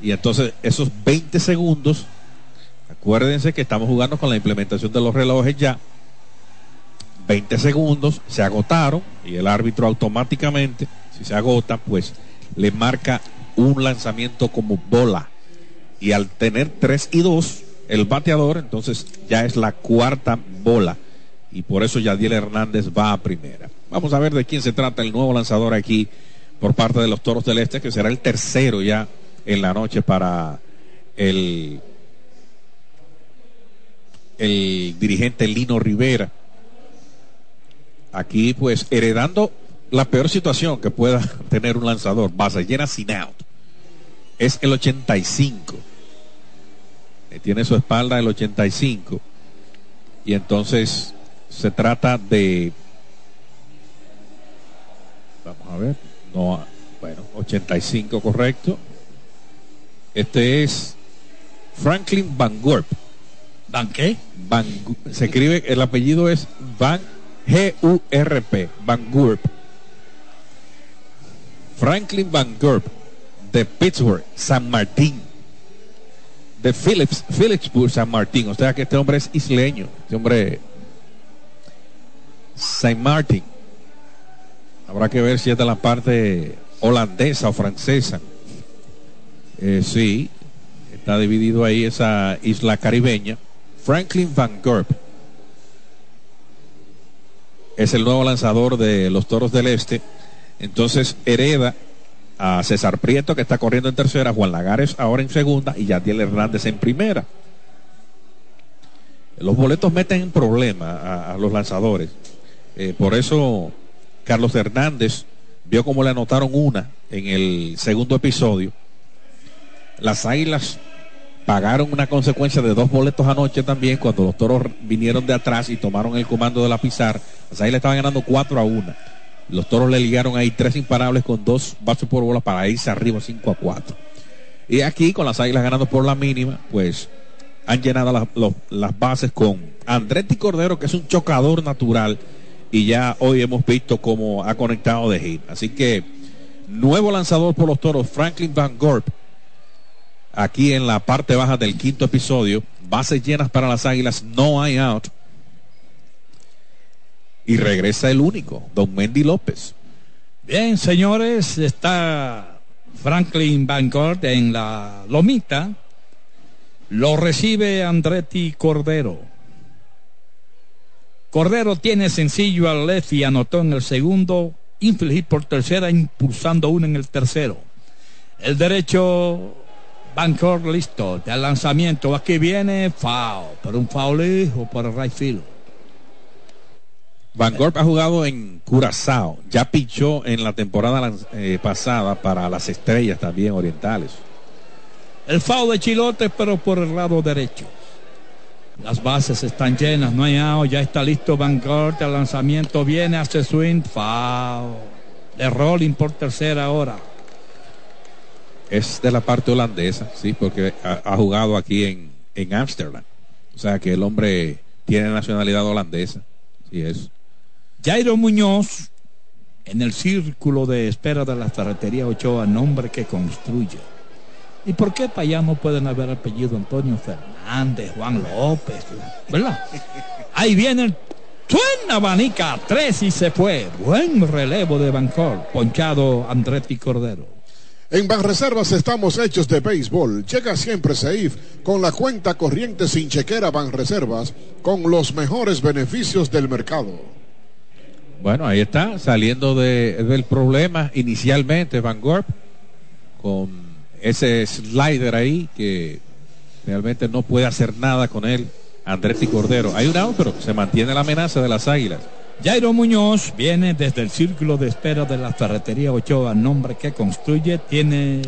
Y entonces esos 20 segundos, acuérdense que estamos jugando con la implementación de los relojes ya. 20 segundos se agotaron y el árbitro automáticamente, si se agota, pues le marca un lanzamiento como bola. Y al tener 3 y 2, el bateador, entonces ya es la cuarta bola. Y por eso Yadiel Hernández va a primera. Vamos a ver de quién se trata el nuevo lanzador aquí por parte de los Toros del Este, que será el tercero ya en la noche para el, el dirigente Lino Rivera. Aquí pues heredando la peor situación que pueda tener un lanzador, base llena sin out, es el 85. Eh, Tiene su espalda el 85. Y entonces se trata de. Vamos a ver. No, bueno, 85 correcto. Este es Franklin Van Gorp. ¿Van qué? Van, se escribe, el apellido es Van G-U-R-P, Van Gorp. Franklin Van Gorp, de Pittsburgh, San Martín. De Phillips, Phillipsburg, San Martín. O sea que este hombre es isleño. Este hombre. San Martín. Habrá que ver si es de la parte holandesa o francesa. Eh, sí, está dividido ahí esa isla caribeña. Franklin Van Gorp es el nuevo lanzador de los Toros del Este. Entonces hereda a César Prieto que está corriendo en tercera, Juan Lagares ahora en segunda y Yadiel Hernández en primera. Los boletos meten en problema a, los lanzadores. Eh, por eso Carlos Hernández vio cómo le anotaron una en el segundo episodio. Las Águilas pagaron una consecuencia de dos boletos anoche también cuando los toros vinieron de atrás y tomaron el comando de la pizarra. Las Águilas estaban ganando 4 a 1. Los toros le ligaron ahí tres imparables con dos bases por bola para irse arriba 5 a 4. Y aquí, con las águilas ganando por la mínima, pues han llenado las bases con Andretti Cordero, que es un chocador natural. Y ya hoy hemos visto cómo ha conectado de hit. Así que, nuevo lanzador por los toros, Franklin Van Gorp. Aquí en la parte baja del quinto episodio, bases llenas para las águilas, no hay out. Y regresa el único, Don Mendy López. Bien, señores, está Franklin Bancort en la lomita. Lo recibe Andretti Cordero. Cordero tiene sencillo al left y anotó en el segundo. Infield por tercera, impulsando uno en el tercero. El derecho, Bancort listo. De lanzamiento, aquí viene foul. Pero un foul lejos para el right field. Van Gorp ha jugado en Curazao, ya pichó en la temporada eh, pasada para las estrellas también orientales. El foul de Chilote, pero por el lado derecho. Las bases están llenas, no hay out, ya está listo Van Gogh, el lanzamiento viene, hace swing, foul. De rolling por tercera hora. Es de la parte holandesa, sí, porque ha, ha jugado aquí en, en Ámsterdam. O sea que el hombre tiene nacionalidad holandesa. Sí, es. Jairo Muñoz, en el círculo de espera de la ferretería Ochoa, nombre que construye. ¿Y por qué para allá no pueden haber apellido Antonio Fernández, Juan López? ¿Verdad? Ahí viene el suena abanica, tres y se fue. Buen relevo de Bancor, ponchado Andretti Cordero. En Banreservas estamos hechos de béisbol. Llega siempre Seif con la cuenta corriente sin chequera Banreservas con los mejores beneficios del mercado. Bueno, ahí está, saliendo de- del problema inicialmente Van Gorp con ese slider ahí que realmente no puede hacer nada con él. Andretti Cordero. Hay un out, se mantiene la amenaza de las águilas. Jairo Muñoz viene desde el círculo de espera de la ferretería Ochoa, nombre que construye, tiene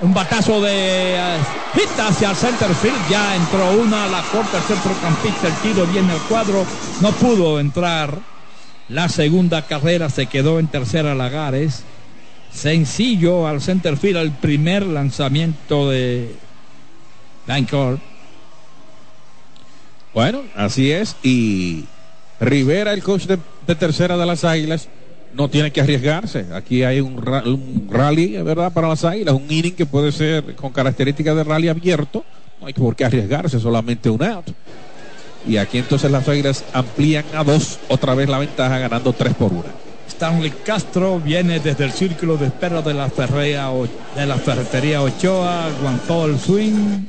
un batazo de eh, hit hacia el center field, ya entró una, la corta el centrocampista, el tiro viene al cuadro, no pudo entrar. La segunda carrera se quedó en tercera Lagares. Sencillo al center field, el primer lanzamiento de Vancouver. Bueno, así es. Y Rivera, el coach de, tercera de las águilas, no tiene que arriesgarse. Aquí hay un, un rally, ¿verdad? Para las águilas, un inning que puede ser con características de rally abierto. No hay por qué arriesgarse, solamente un out. Y aquí entonces las águilas amplían a dos, otra vez la ventaja, ganando tres por una. Stanley Castro viene desde el círculo de espera de la, ferrea de la ferretería Ochoa, aguantó el swing.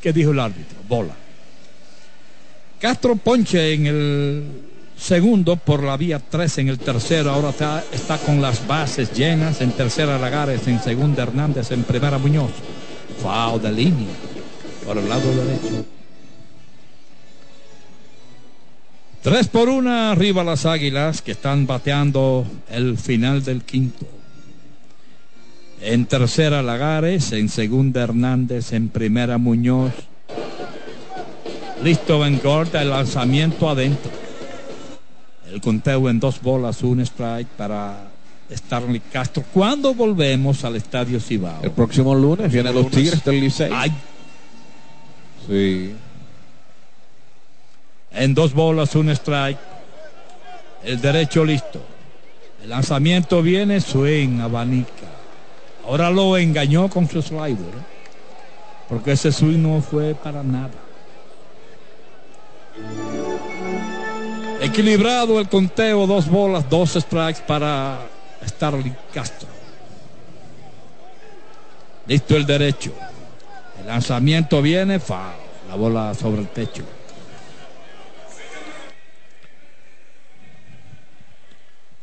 ¿Qué dijo el árbitro? Bola. Castro ponche en el segundo por la vía 3 en el tercero. Ahora está, está con las bases llenas. En tercera Lagares, en segunda Hernández, en primera Muñoz. Foul de línea por el lado derecho. Tres por una arriba las águilas que están bateando el final del quinto. En tercera Lagares, en segunda Hernández, en primera Muñoz. Listo Bengord, el lanzamiento adentro. El conteo en dos bolas, un strike para Starling Castro. ¿Cuándo volvemos al Estadio Cibao? El próximo lunes vienen los Tigres del Licey. Sí. En dos bolas, un strike. El derecho listo. El lanzamiento viene, swing, abanica. Ahora lo engañó con su slider. Porque ese swing no fue para nada. Equilibrado el conteo, dos bolas, dos strikes para Starling Castro. Listo el derecho. El lanzamiento viene, foul. La bola sobre el techo.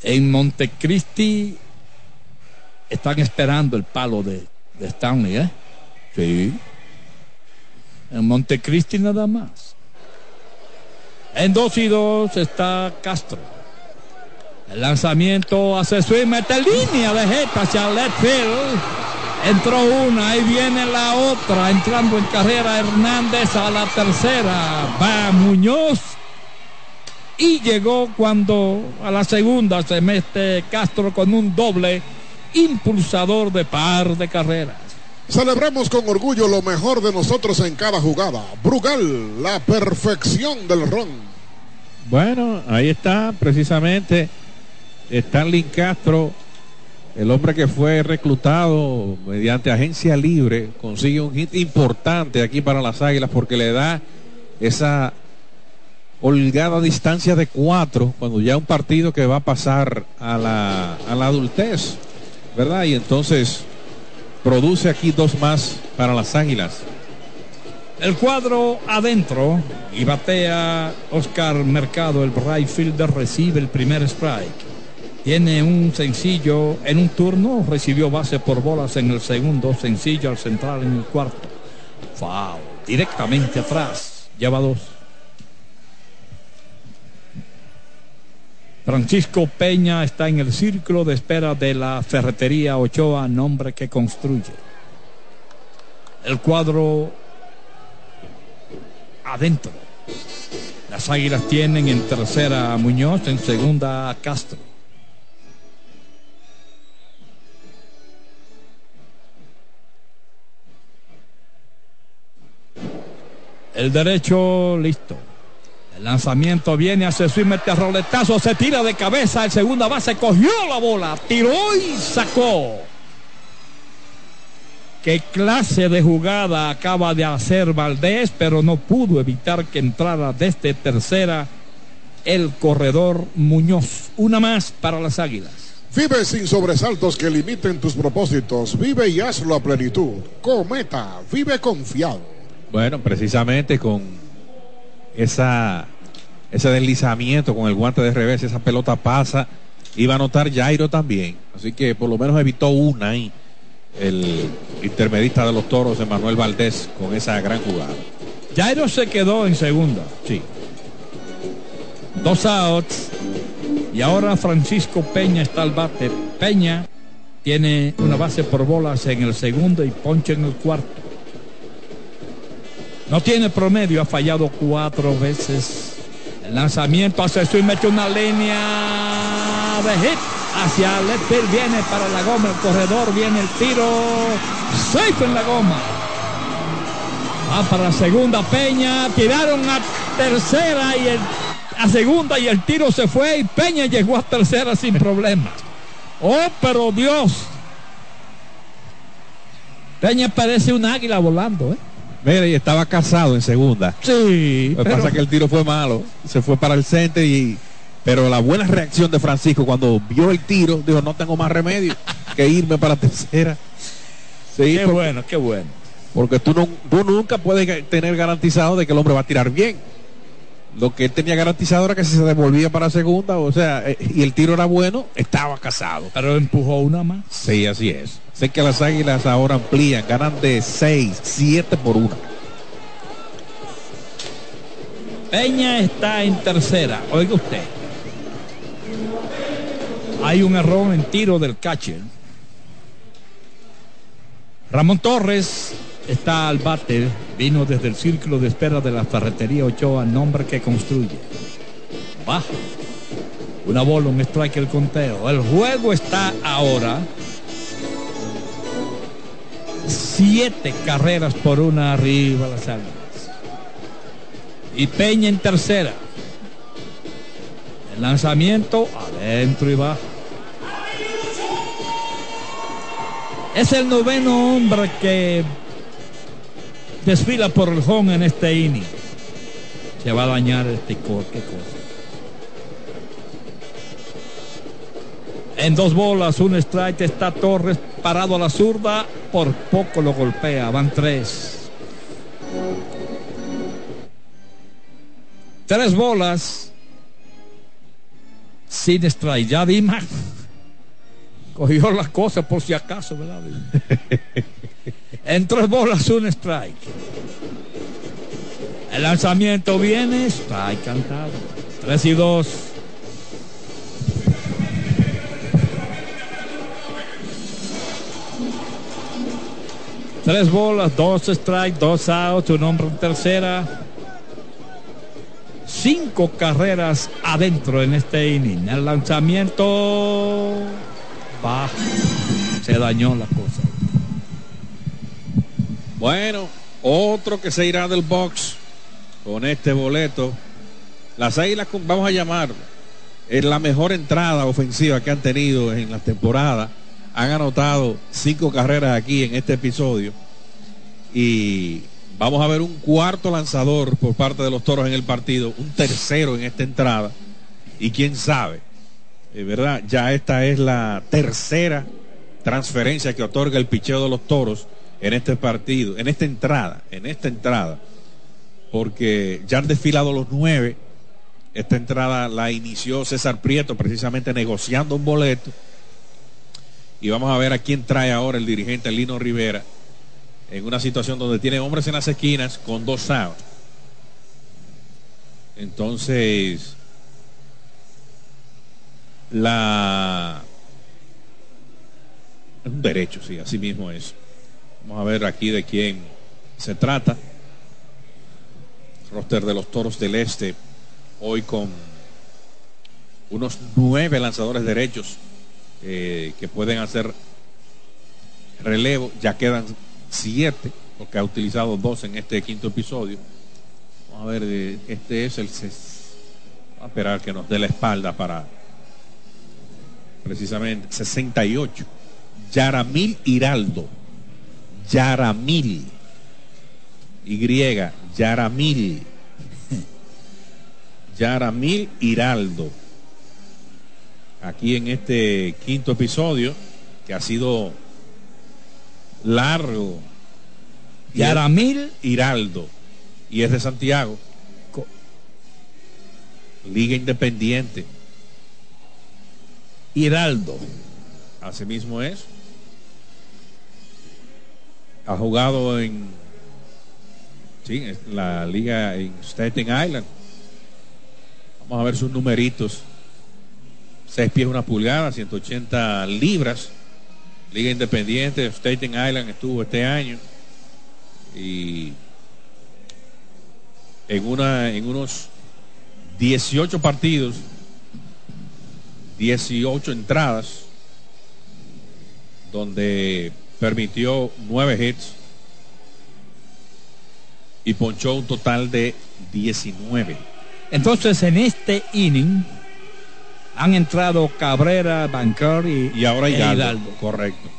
En Montecristi están esperando el palo de, de Stanley, ¿eh? Sí. En Montecristi nada más. En 2 y 2 está Castro. El lanzamiento hace swing, mete línea de jeta hacia field. Entró una, ahí viene la otra, entrando en carrera Hernández a la tercera. Va Muñoz. Y llegó cuando a la segunda se mete Castro con un doble impulsador de par de carreras. Celebremos con orgullo lo mejor de nosotros en cada jugada. Brugal, la perfección del ron. Bueno, ahí está precisamente Stanley Castro, el hombre que fue reclutado mediante agencia libre, consigue un hit importante aquí para las Águilas porque le da esa holgada distancia de cuatro cuando ya un partido que va a pasar a la, a la adultez, ¿verdad? Y entonces produce aquí dos más para las Águilas. El cuadro adentro y batea Oscar Mercado, el right fielder recibe el primer strike. Tiene un sencillo en un turno, recibió base por bolas en el segundo, sencillo al central en el cuarto. Foul, directamente atrás, lleva dos. Francisco Peña está en el círculo de espera de la ferretería Ochoa, nombre que construye. El cuadro adentro. Las águilas tienen en tercera Muñoz, en segunda Castro. El derecho listo. El lanzamiento viene, hace swing, mete roletazo, se tira de cabeza. El segunda base cogió la bola, tiró y sacó. ¿Qué clase de jugada acaba de hacer Valdés? Pero no pudo evitar que entrara desde tercera el corredor Muñoz. Una más para las águilas. Vive sin sobresaltos que limiten tus propósitos. Vive y hazlo a plenitud. Cometa, vive confiado. Bueno, precisamente con esa, ese deslizamiento con el guante de revés, esa pelota pasa. Iba a anotar Jairo también. Así que por lo menos evitó una ahí. El intermedista de los toros, Emanuel Valdés, con esa gran jugada. Jairo se quedó en segunda. Sí. Dos outs. Y ahora Francisco Peña está al bate. Peña tiene una base por bolas en el segundo y ponche en el cuarto. No tiene promedio, ha fallado cuatro veces. El lanzamiento hace esto y mete una línea de hit hacia field. Viene para la goma, el corredor, viene el tiro. Safe en la goma. Va para la segunda Peña. Tiraron a tercera y el, a segunda y el tiro se fue y Peña llegó a tercera sin problemas. Oh, pero Dios. Peña parece un águila volando, ¿eh? Mira, y estaba casado en segunda. Sí. Lo que pasa es que el tiro fue malo. Se fue para el center y. Pero la buena reacción de Francisco cuando vio el tiro, dijo, no tengo más remedio que irme para tercera. Sí, qué porque, bueno, qué bueno. Porque tú, no, tú nunca puedes tener garantizado de que el hombre va a tirar bien. Lo que él tenía garantizado era que si se devolvía para segunda, o sea, eh, y el tiro era bueno, estaba casado. Pero empujó una más. Sí, así es. Sé que las águilas ahora amplían, ganan de 6, 7 por 1. Peña está en tercera. Oiga usted. Hay un error en tiro del catcher. Ramón Torres está al bate. Vino desde el círculo de espera de la ferretería Ochoa, nombre que construye. Baja. Una bola, un strike el conteo. El juego está ahora. Siete carreras por una arriba las águilas. Y Peña en tercera. El lanzamiento adentro y baja. Es el noveno hombre que desfila por el home en este inning. Se va a dañar este co- qué cosa. En dos bolas, un strike está Torres parado a la zurda, por poco lo golpea, van tres. Tres bolas sin strike. Ya Dima cogió las cosas por si acaso, ¿verdad? en tres bolas, un strike. El lanzamiento viene, strike cantado. Tres y dos. Tres bolas, dos strikes, dos outs, un hombre en tercera. Cinco carreras adentro en este inning. El lanzamiento bajo. Se dañó la cosa. Bueno, otro que se irá del box con este boleto. Las águilas, vamos a llamarlo, es la mejor entrada ofensiva que han tenido en la temporada. Han anotado cinco carreras aquí en este episodio. Y vamos a ver un cuarto lanzador por parte de los toros en el partido, un tercero en esta entrada. Y quién sabe, es verdad, ya esta es la tercera transferencia que otorga el picheo de los toros en este partido, en esta entrada, en esta entrada, porque ya han desfilado los nueve. Esta entrada la inició César Prieto precisamente negociando un boleto. Y vamos a ver a quién trae ahora el dirigente Lino Rivera en una situación donde tiene hombres en las esquinas con dos outs. Entonces, la es un derecho, sí, así mismo es. Vamos a ver aquí de quién se trata. Roster de los Toros del Este, hoy con unos nueve lanzadores derechos eh, que pueden hacer relevo. Ya quedan siete, porque ha utilizado dos en este quinto episodio. Vamos a ver, eh, este es el... Vamos a esperar que nos dé la espalda para precisamente 68. Yaramil Hiraldo. Yaramil. Y. Yaramil. Yaramil Hiraldo. Aquí en este quinto episodio, que ha sido largo. Yaramil Hiraldo. Y es de Santiago. Liga Independiente. Hiraldo. Así mismo es. Ha jugado en sí, la liga en Staten Island. Vamos a ver sus numeritos. 6 pies una pulgada, 180 libras. Liga Independiente, Staten Island estuvo este año. Y en una en unos 18 partidos 18 entradas, donde permitió 9 hits y ponchó un total de 19. Entonces en este inning han entrado Cabrera, Bancar y, Y ahora Hidalgo. Correcto.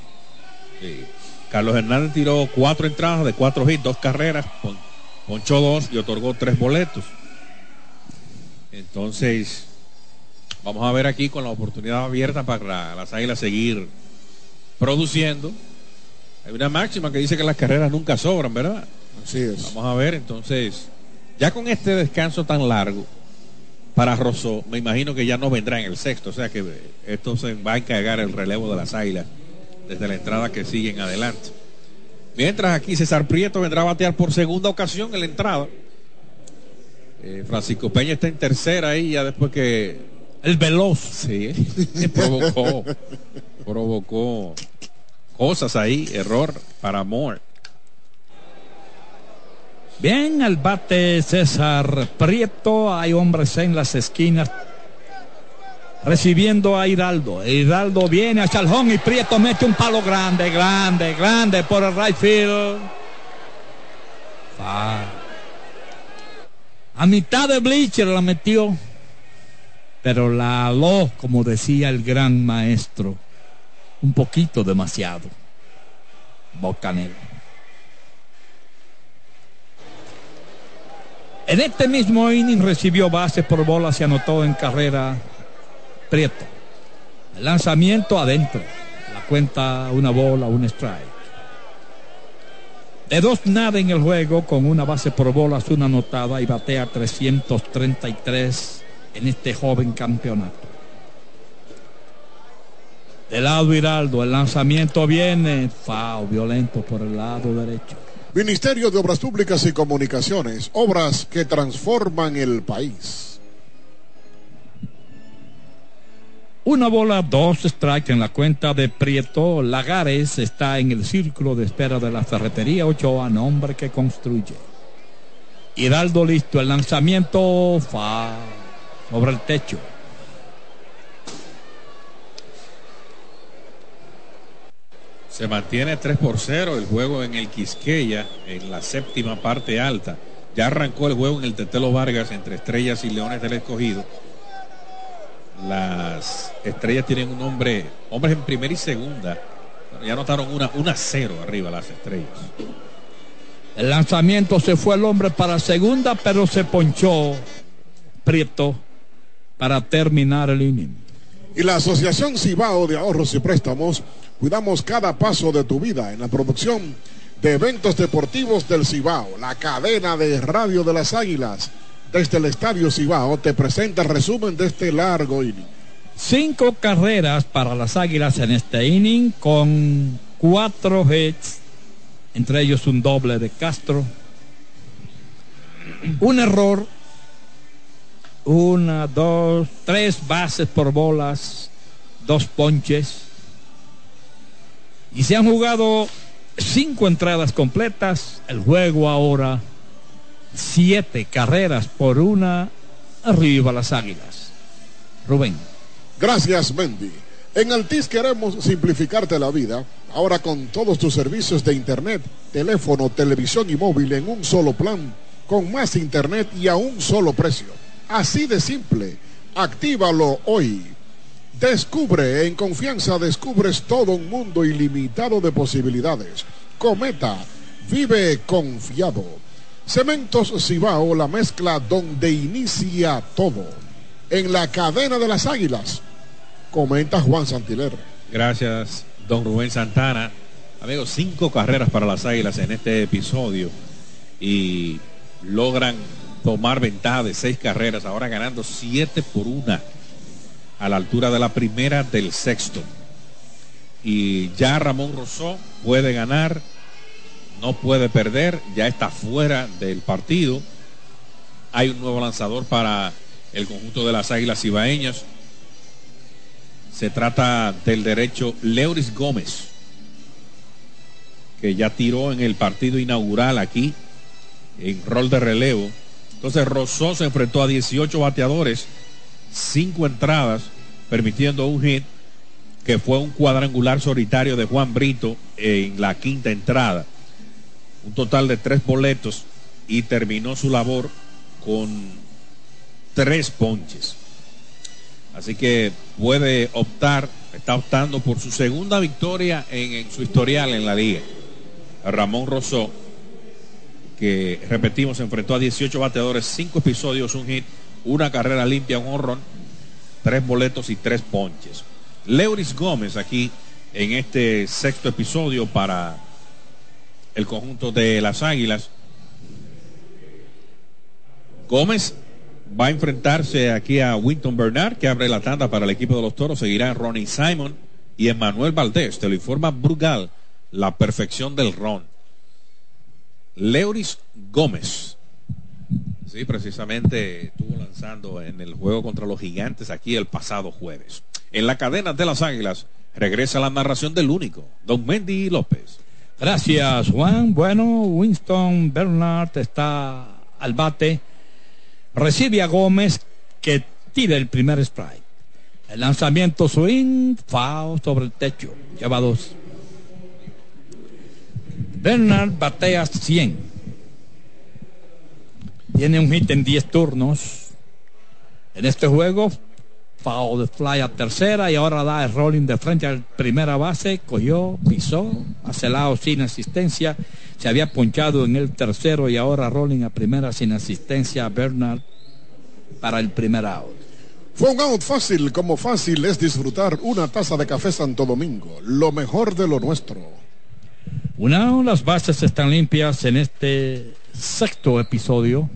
Sí. Carlos Hernández tiró cuatro entradas de cuatro hits, dos carreras, pon- ponchó dos y otorgó tres boletos. Entonces, vamos a ver aquí con la oportunidad abierta para las águilas seguir produciendo. Hay una máxima que dice que las carreras nunca sobran, ¿verdad? Así es. Vamos a ver, entonces, ya con este descanso tan largo para Rosó, me imagino que ya no vendrá en el sexto, o sea que esto se va a encargar el relevo de las águilas desde la entrada que sigue en adelante. Mientras aquí César Prieto vendrá a batear por segunda ocasión en la entrada. Eh, Francisco Peña está en tercera ahí, ya después que. El veloz. Sí, provocó. provocó cosas ahí, error para Moore. Bien, al bate César Prieto, hay hombres en las esquinas recibiendo a Hidalgo. Hidalgo viene a Chaljón y Prieto mete un palo grande, grande, grande por el right field. A mitad de bleacher la metió, pero la aló, como decía el gran maestro, un poquito demasiado. Bocanero. En este mismo inning recibió bases por bola, se anotó en carrera Prieto. Lanzamiento adentro. La cuenta una bola, un strike. De dos nada en el juego, con una base por bolas, una anotada y batea 333 en este joven campeonato. Del lado Hiraldo, el lanzamiento viene, fao, violento por el lado derecho. Ministerio de Obras Públicas y Comunicaciones, obras que transforman el país. Una bola, dos strikes en la cuenta de Prieto. Lagares está en el círculo de espera de la ferretería Ochoa, nombre que construye. Hidalgo listo, el lanzamiento fa sobre el techo. Se mantiene 3 por 0 el juego en el Quisqueya, en la séptima parte alta. Ya arrancó el juego en el Tetelo Vargas entre Estrellas y Leones del Escogido. Las Estrellas tienen un hombre, hombres en primera y segunda. ya anotaron una, una cero arriba las Estrellas. El lanzamiento se fue el hombre para segunda, pero se ponchó Prieto para terminar el inning. Y la Asociación Cibao de Ahorros y Préstamos, cuidamos cada paso de tu vida en la producción de eventos deportivos del Cibao, la cadena de radio de las Águilas. Desde el Estadio Cibao te presenta el resumen de este largo inning. Cinco carreras para las Águilas en este inning con cuatro hits, entre ellos un doble de Castro. Un error una, dos, tres bases por bolas, dos ponches. Y se han jugado cinco entradas completas. El juego ahora, siete carreras por una, arriba las águilas. Rubén. Gracias, Mendy. En Altis queremos simplificarte la vida. Ahora con todos tus servicios de Internet, teléfono, televisión y móvil en un solo plan, con más Internet y a un solo precio. Así de simple. Actívalo hoy. Descubre, en confianza descubres todo un mundo ilimitado de posibilidades. Cometa, vive confiado. Cementos Cibao, la mezcla donde inicia todo. En la cadena de las águilas. Comenta Juan Santiler. Gracias, don Rubén Santana. Amigos, cinco carreras para las águilas en este episodio. Y logran tomar ventaja de seis carreras, ahora ganando siete por una a la altura de la primera del sexto. Y ya Ramón Rosó puede ganar, no puede perder, ya está fuera del partido. Hay un nuevo lanzador para el conjunto de las Águilas Ibaeñas. Se trata del derecho Leuris Gómez, que ya tiró en el partido inaugural aquí, en rol de relevo entonces Rosó se enfrentó a 18 bateadores, 5 entradas, permitiendo un hit que fue un cuadrangular solitario de Juan Brito en la quinta entrada. Un total de tres boletos y terminó su labor con tres ponches. Así que puede optar, está optando por su segunda victoria en, su historial en la liga. Ramón Rosó que repetimos, enfrentó a 18 bateadores, 5 episodios, un hit, una carrera limpia, un honrón, 3 boletos y 3 ponches. Leuris Gómez aquí en este sexto episodio para el conjunto de las Águilas. Gómez va a enfrentarse aquí a Winton Bernard, que abre la tanda para el equipo de los toros. Seguirá Ronnie Simon y Emmanuel Valdés. Te lo informa Brugal, la perfección del ron. Leuris Gómez Sí, precisamente estuvo lanzando en el juego contra los gigantes aquí el pasado jueves. En la cadena de las águilas regresa la narración del único, don Mendy López. Gracias, Juan. Bueno, Winston Bernard está al bate. Recibe a Gómez que tira el primer strike. El lanzamiento swing, foul sobre el techo. Lleva dos. Bernard batea 100. Tiene un hit en 10 turnos. En este juego, foul fly a tercera y ahora da el rolling de frente al primera base. Cogió, pisó, hace lado sin asistencia. Se había ponchado en el tercero y ahora rolling a primera sin asistencia. Bernard para el primer out. Fue un out fácil, como fácil es disfrutar una taza de café Santo Domingo, lo mejor de lo nuestro. Una, las bases están limpias en este sexto episodio.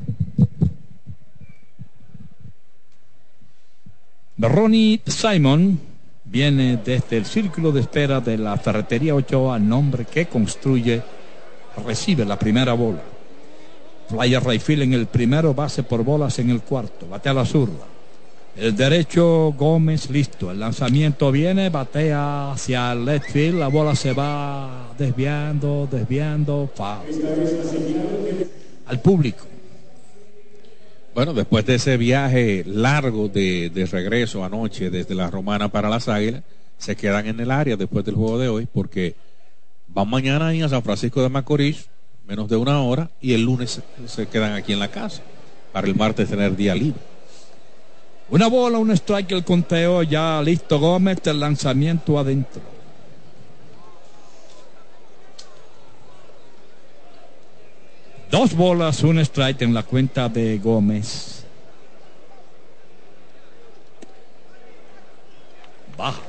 Ronnie Simon viene desde el círculo de espera de la ferretería Ochoa, nombre que construye, recibe la primera bola. Flyer Rayfield en el primero, base por bolas en el cuarto, bate a la zurda. El derecho Gómez listo. El lanzamiento viene, batea hacia el left field. La bola se va desviando, desviando. Foul. Al público. Bueno, después de ese viaje largo de, de, regreso anoche desde la Romana para las Águilas, se quedan en el área después del juego de hoy porque van mañana a San Francisco de Macorís, menos de una hora, y el lunes se quedan aquí en la casa para el martes tener día libre. Una bola, un strike, el conteo ya listo Gómez, el lanzamiento adentro. Dos bolas, un strike en la cuenta de Gómez. Baja.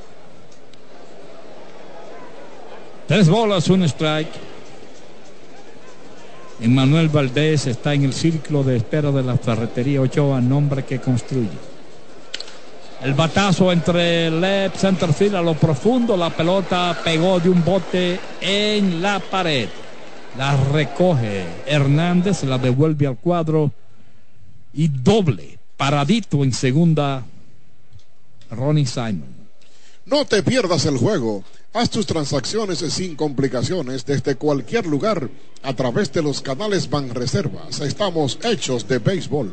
Tres bolas, un strike. Emmanuel Valdés está en el círculo de espera de la ferretería Ochoa, nombre que construye. El batazo entre left center field a lo profundo. La pelota pegó de un bote en la pared. La recoge Hernández, la devuelve al cuadro. Y doble, paradito en segunda, Ronnie Simon. No te pierdas el juego. Haz tus transacciones sin complicaciones desde cualquier lugar a través de los canales Banreservas. Estamos hechos de béisbol.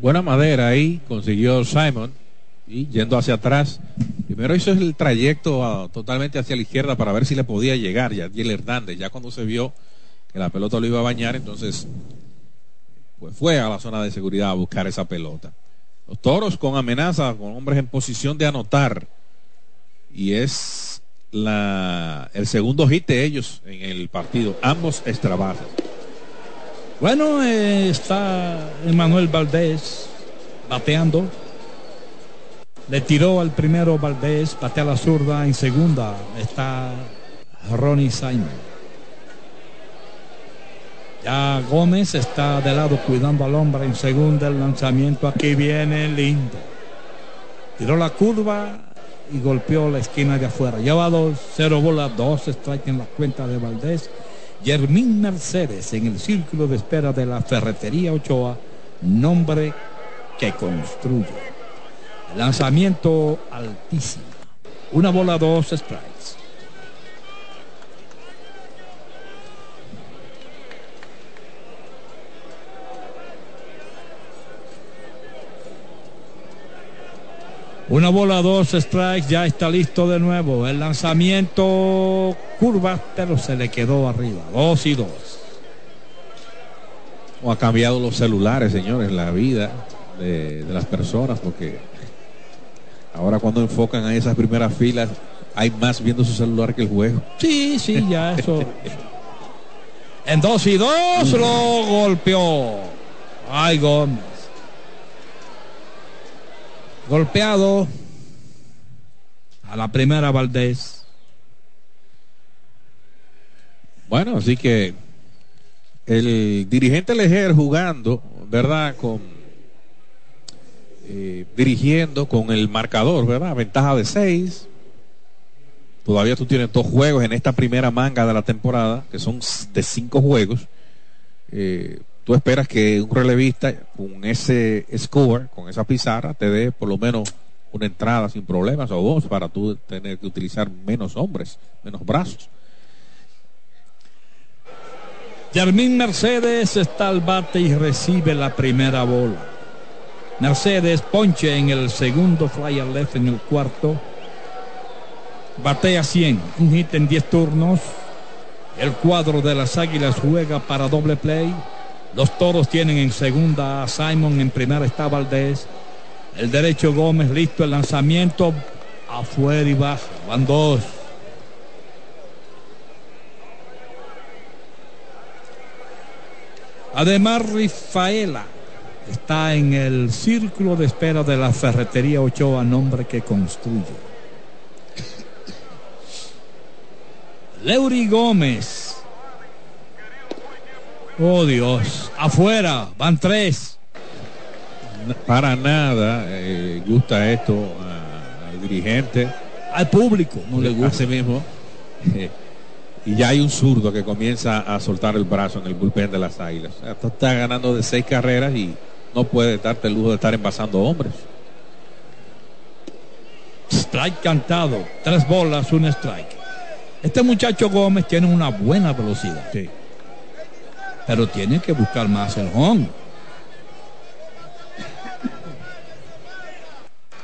Buena madera ahí consiguió Simon y yendo hacia atrás. Primero hizo el trayecto a, totalmente hacia la izquierda para ver si le podía llegar ya el Hernández. Ya cuando se vio que la pelota lo iba a bañar, entonces pues fue a la zona de seguridad a buscar esa pelota. Los toros con amenaza, con hombres en posición de anotar. Y es la, el segundo hit de ellos en el partido. Ambos extra. Bueno, eh, está Emanuel Valdés bateando. Le tiró al primero Valdés, patea la zurda. En segunda está Ronnie Simon. Ya Gómez está de lado cuidando al hombre en segunda. El lanzamiento aquí viene lindo. Tiró la curva y golpeó la esquina de afuera. Lleva dos, cero bolas, dos strikes en la cuenta de Valdés. Yermín Mercedes en el círculo de espera de la ferretería Ochoa, nombre que construye. Lanzamiento altísimo. Una bola, dos strikes. Una bola, dos strikes, ya está listo de nuevo. El lanzamiento curva, pero se le quedó arriba. Dos y dos. O ha cambiado los celulares, señores, la vida de, de las personas, porque ahora cuando enfocan a esas primeras filas, hay más viendo su celular que el juego. Sí, sí, ya eso. en dos y dos lo golpeó. Ay, Gómez. Golpeado a la primera Valdés. Bueno, así que el dirigente Lejer jugando, ¿verdad? Con eh, dirigiendo con el marcador, ¿verdad? Ventaja de seis. Todavía tú tienes dos juegos en esta primera manga de la temporada, que son de cinco juegos. Eh, tú esperas que un relevista con ese score, con esa pizarra, te dé por lo menos una entrada sin problemas o dos para tú tener que utilizar menos hombres, menos brazos. Yarmín Mercedes está al bate y recibe la primera bola. Mercedes ponche en el segundo flyer left en el cuarto. Batea 100, un hit en 10 turnos. El cuadro de las Águilas juega para doble play. Los toros tienen en segunda a Simon, en primera está Valdés. El derecho Gómez listo el lanzamiento afuera y baja. Van dos. Además, Rifaela está en el círculo de espera de la ferretería Ochoa, nombre que construye. Leury Gómez. Oh Dios, afuera, van tres. Para nada eh, gusta esto al dirigente. Al público no le gusta. Así mismo. Eh, y ya hay un zurdo que comienza a soltar el brazo en el bullpen de las águilas. Estás ganando de seis carreras y no puedes darte el lujo de estar envasando hombres. Strike cantado, tres bolas, un strike. Este muchacho Gómez tiene una buena velocidad. Sí. Pero tiene que buscar más el home.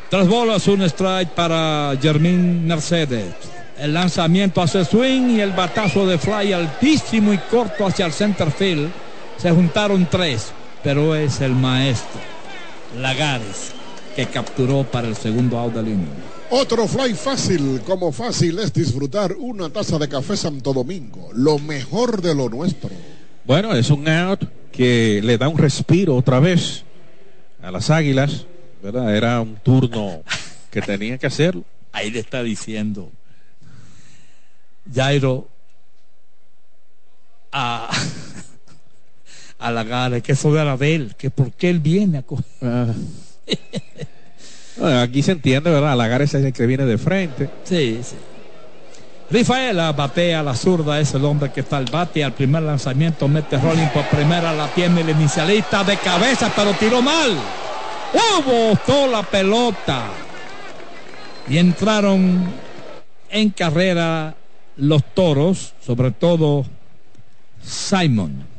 Tres bolas, un strike para Germín Mercedes. El lanzamiento hace swing y el batazo de fly altísimo y corto hacia el center field. Se juntaron tres, pero es el maestro Lagares que capturó para el segundo out del inning. Otro fly fácil, como fácil es disfrutar una taza de café Santo Domingo, lo mejor de lo nuestro. Bueno, es un out que le da un respiro otra vez a las águilas, ¿verdad? Era un turno que tenía que hacerlo. Ahí le está diciendo Jairo a, a Lagares que eso era de él, que por qué él viene a coger. Ah. Bueno, aquí se entiende, ¿verdad? Lagares es el que viene de frente. Sí, sí. Rafaela batea la zurda, es el hombre que está al bate. Al primer lanzamiento mete rolling por primera, la tiene el inicialista de cabeza, pero tiró mal. ¡Oh! Botó la pelota. Y entraron en carrera los toros, sobre todo Simon.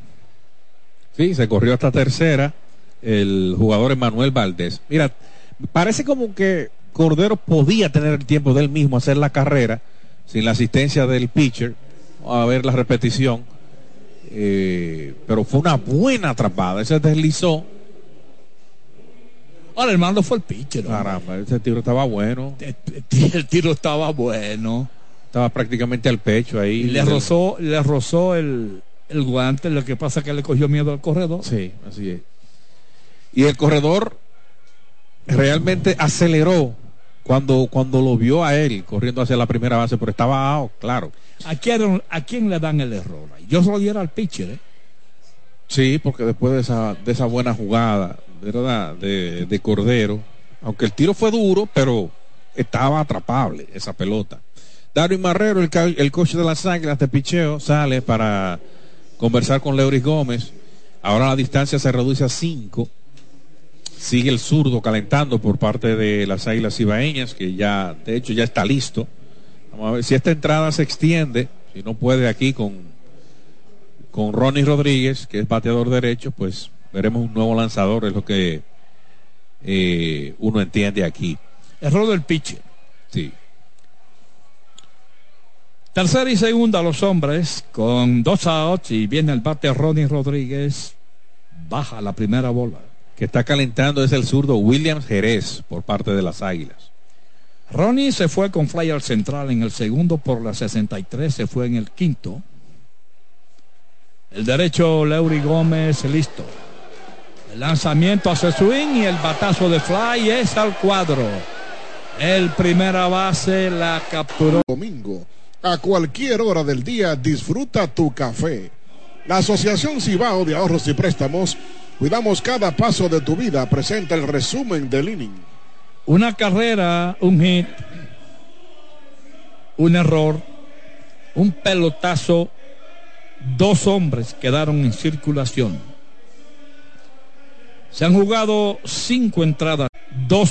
Sí, se corrió hasta tercera el jugador Emanuel Valdés. Mira, parece como que Cordero podía tener el tiempo de él mismo hacer la carrera sin la asistencia del pitcher. A ver la repetición. Eh, pero fue una buena atrapada. Ese deslizó. Ahora el mando fue el pitcher. hombre. Caramba, ese tiro estaba bueno. El tiro estaba bueno. Estaba prácticamente al pecho ahí. Y le rozó, le rozó el, el guante. Lo que pasa es que le cogió miedo al corredor. Sí, así es. Y el corredor realmente aceleró cuando, cuando lo vio a él corriendo hacia la primera base, pero estaba out, claro. ¿A quién, ¿A quién le dan el error? Yo se lo diera al pitcher. ¿eh? Sí, porque después de esa, de esa buena jugada, ¿verdad? De, de Cordero, aunque el tiro fue duro, pero estaba atrapable esa pelota. Darwin Marrero, el, el coach de las águilas de picheo, sale para conversar con Leuris Gómez. Ahora la distancia se reduce a 5. Sigue el zurdo calentando por parte de las águilas ibaeñas, que ya, de hecho, ya está listo. Vamos a ver si esta entrada se extiende, si no puede aquí con, con Ronnie Rodríguez, que es bateador derecho, pues veremos un nuevo lanzador, es lo que eh, uno entiende aquí. Error del pitcher. Sí. Tercera y segunda los hombres con dos outs y viene el bate Ronnie Rodríguez. Baja la primera bola. Que está calentando es el zurdo Williams Jerez por parte de las águilas. Ronnie se fue con fly al central en el segundo por la 63, se fue en el quinto. El derecho Leury Gómez listo. El lanzamiento hace swing y el batazo de fly es al cuadro. El primera base la capturó. Domingo, a cualquier hora del día, disfruta tu café. La Asociación Cibao de Ahorros y Préstamos, cuidamos cada paso de tu vida, presenta el resumen del inning. Una carrera, un hit, un error, un pelotazo, dos hombres quedaron en circulación. Se han jugado cinco entradas, dos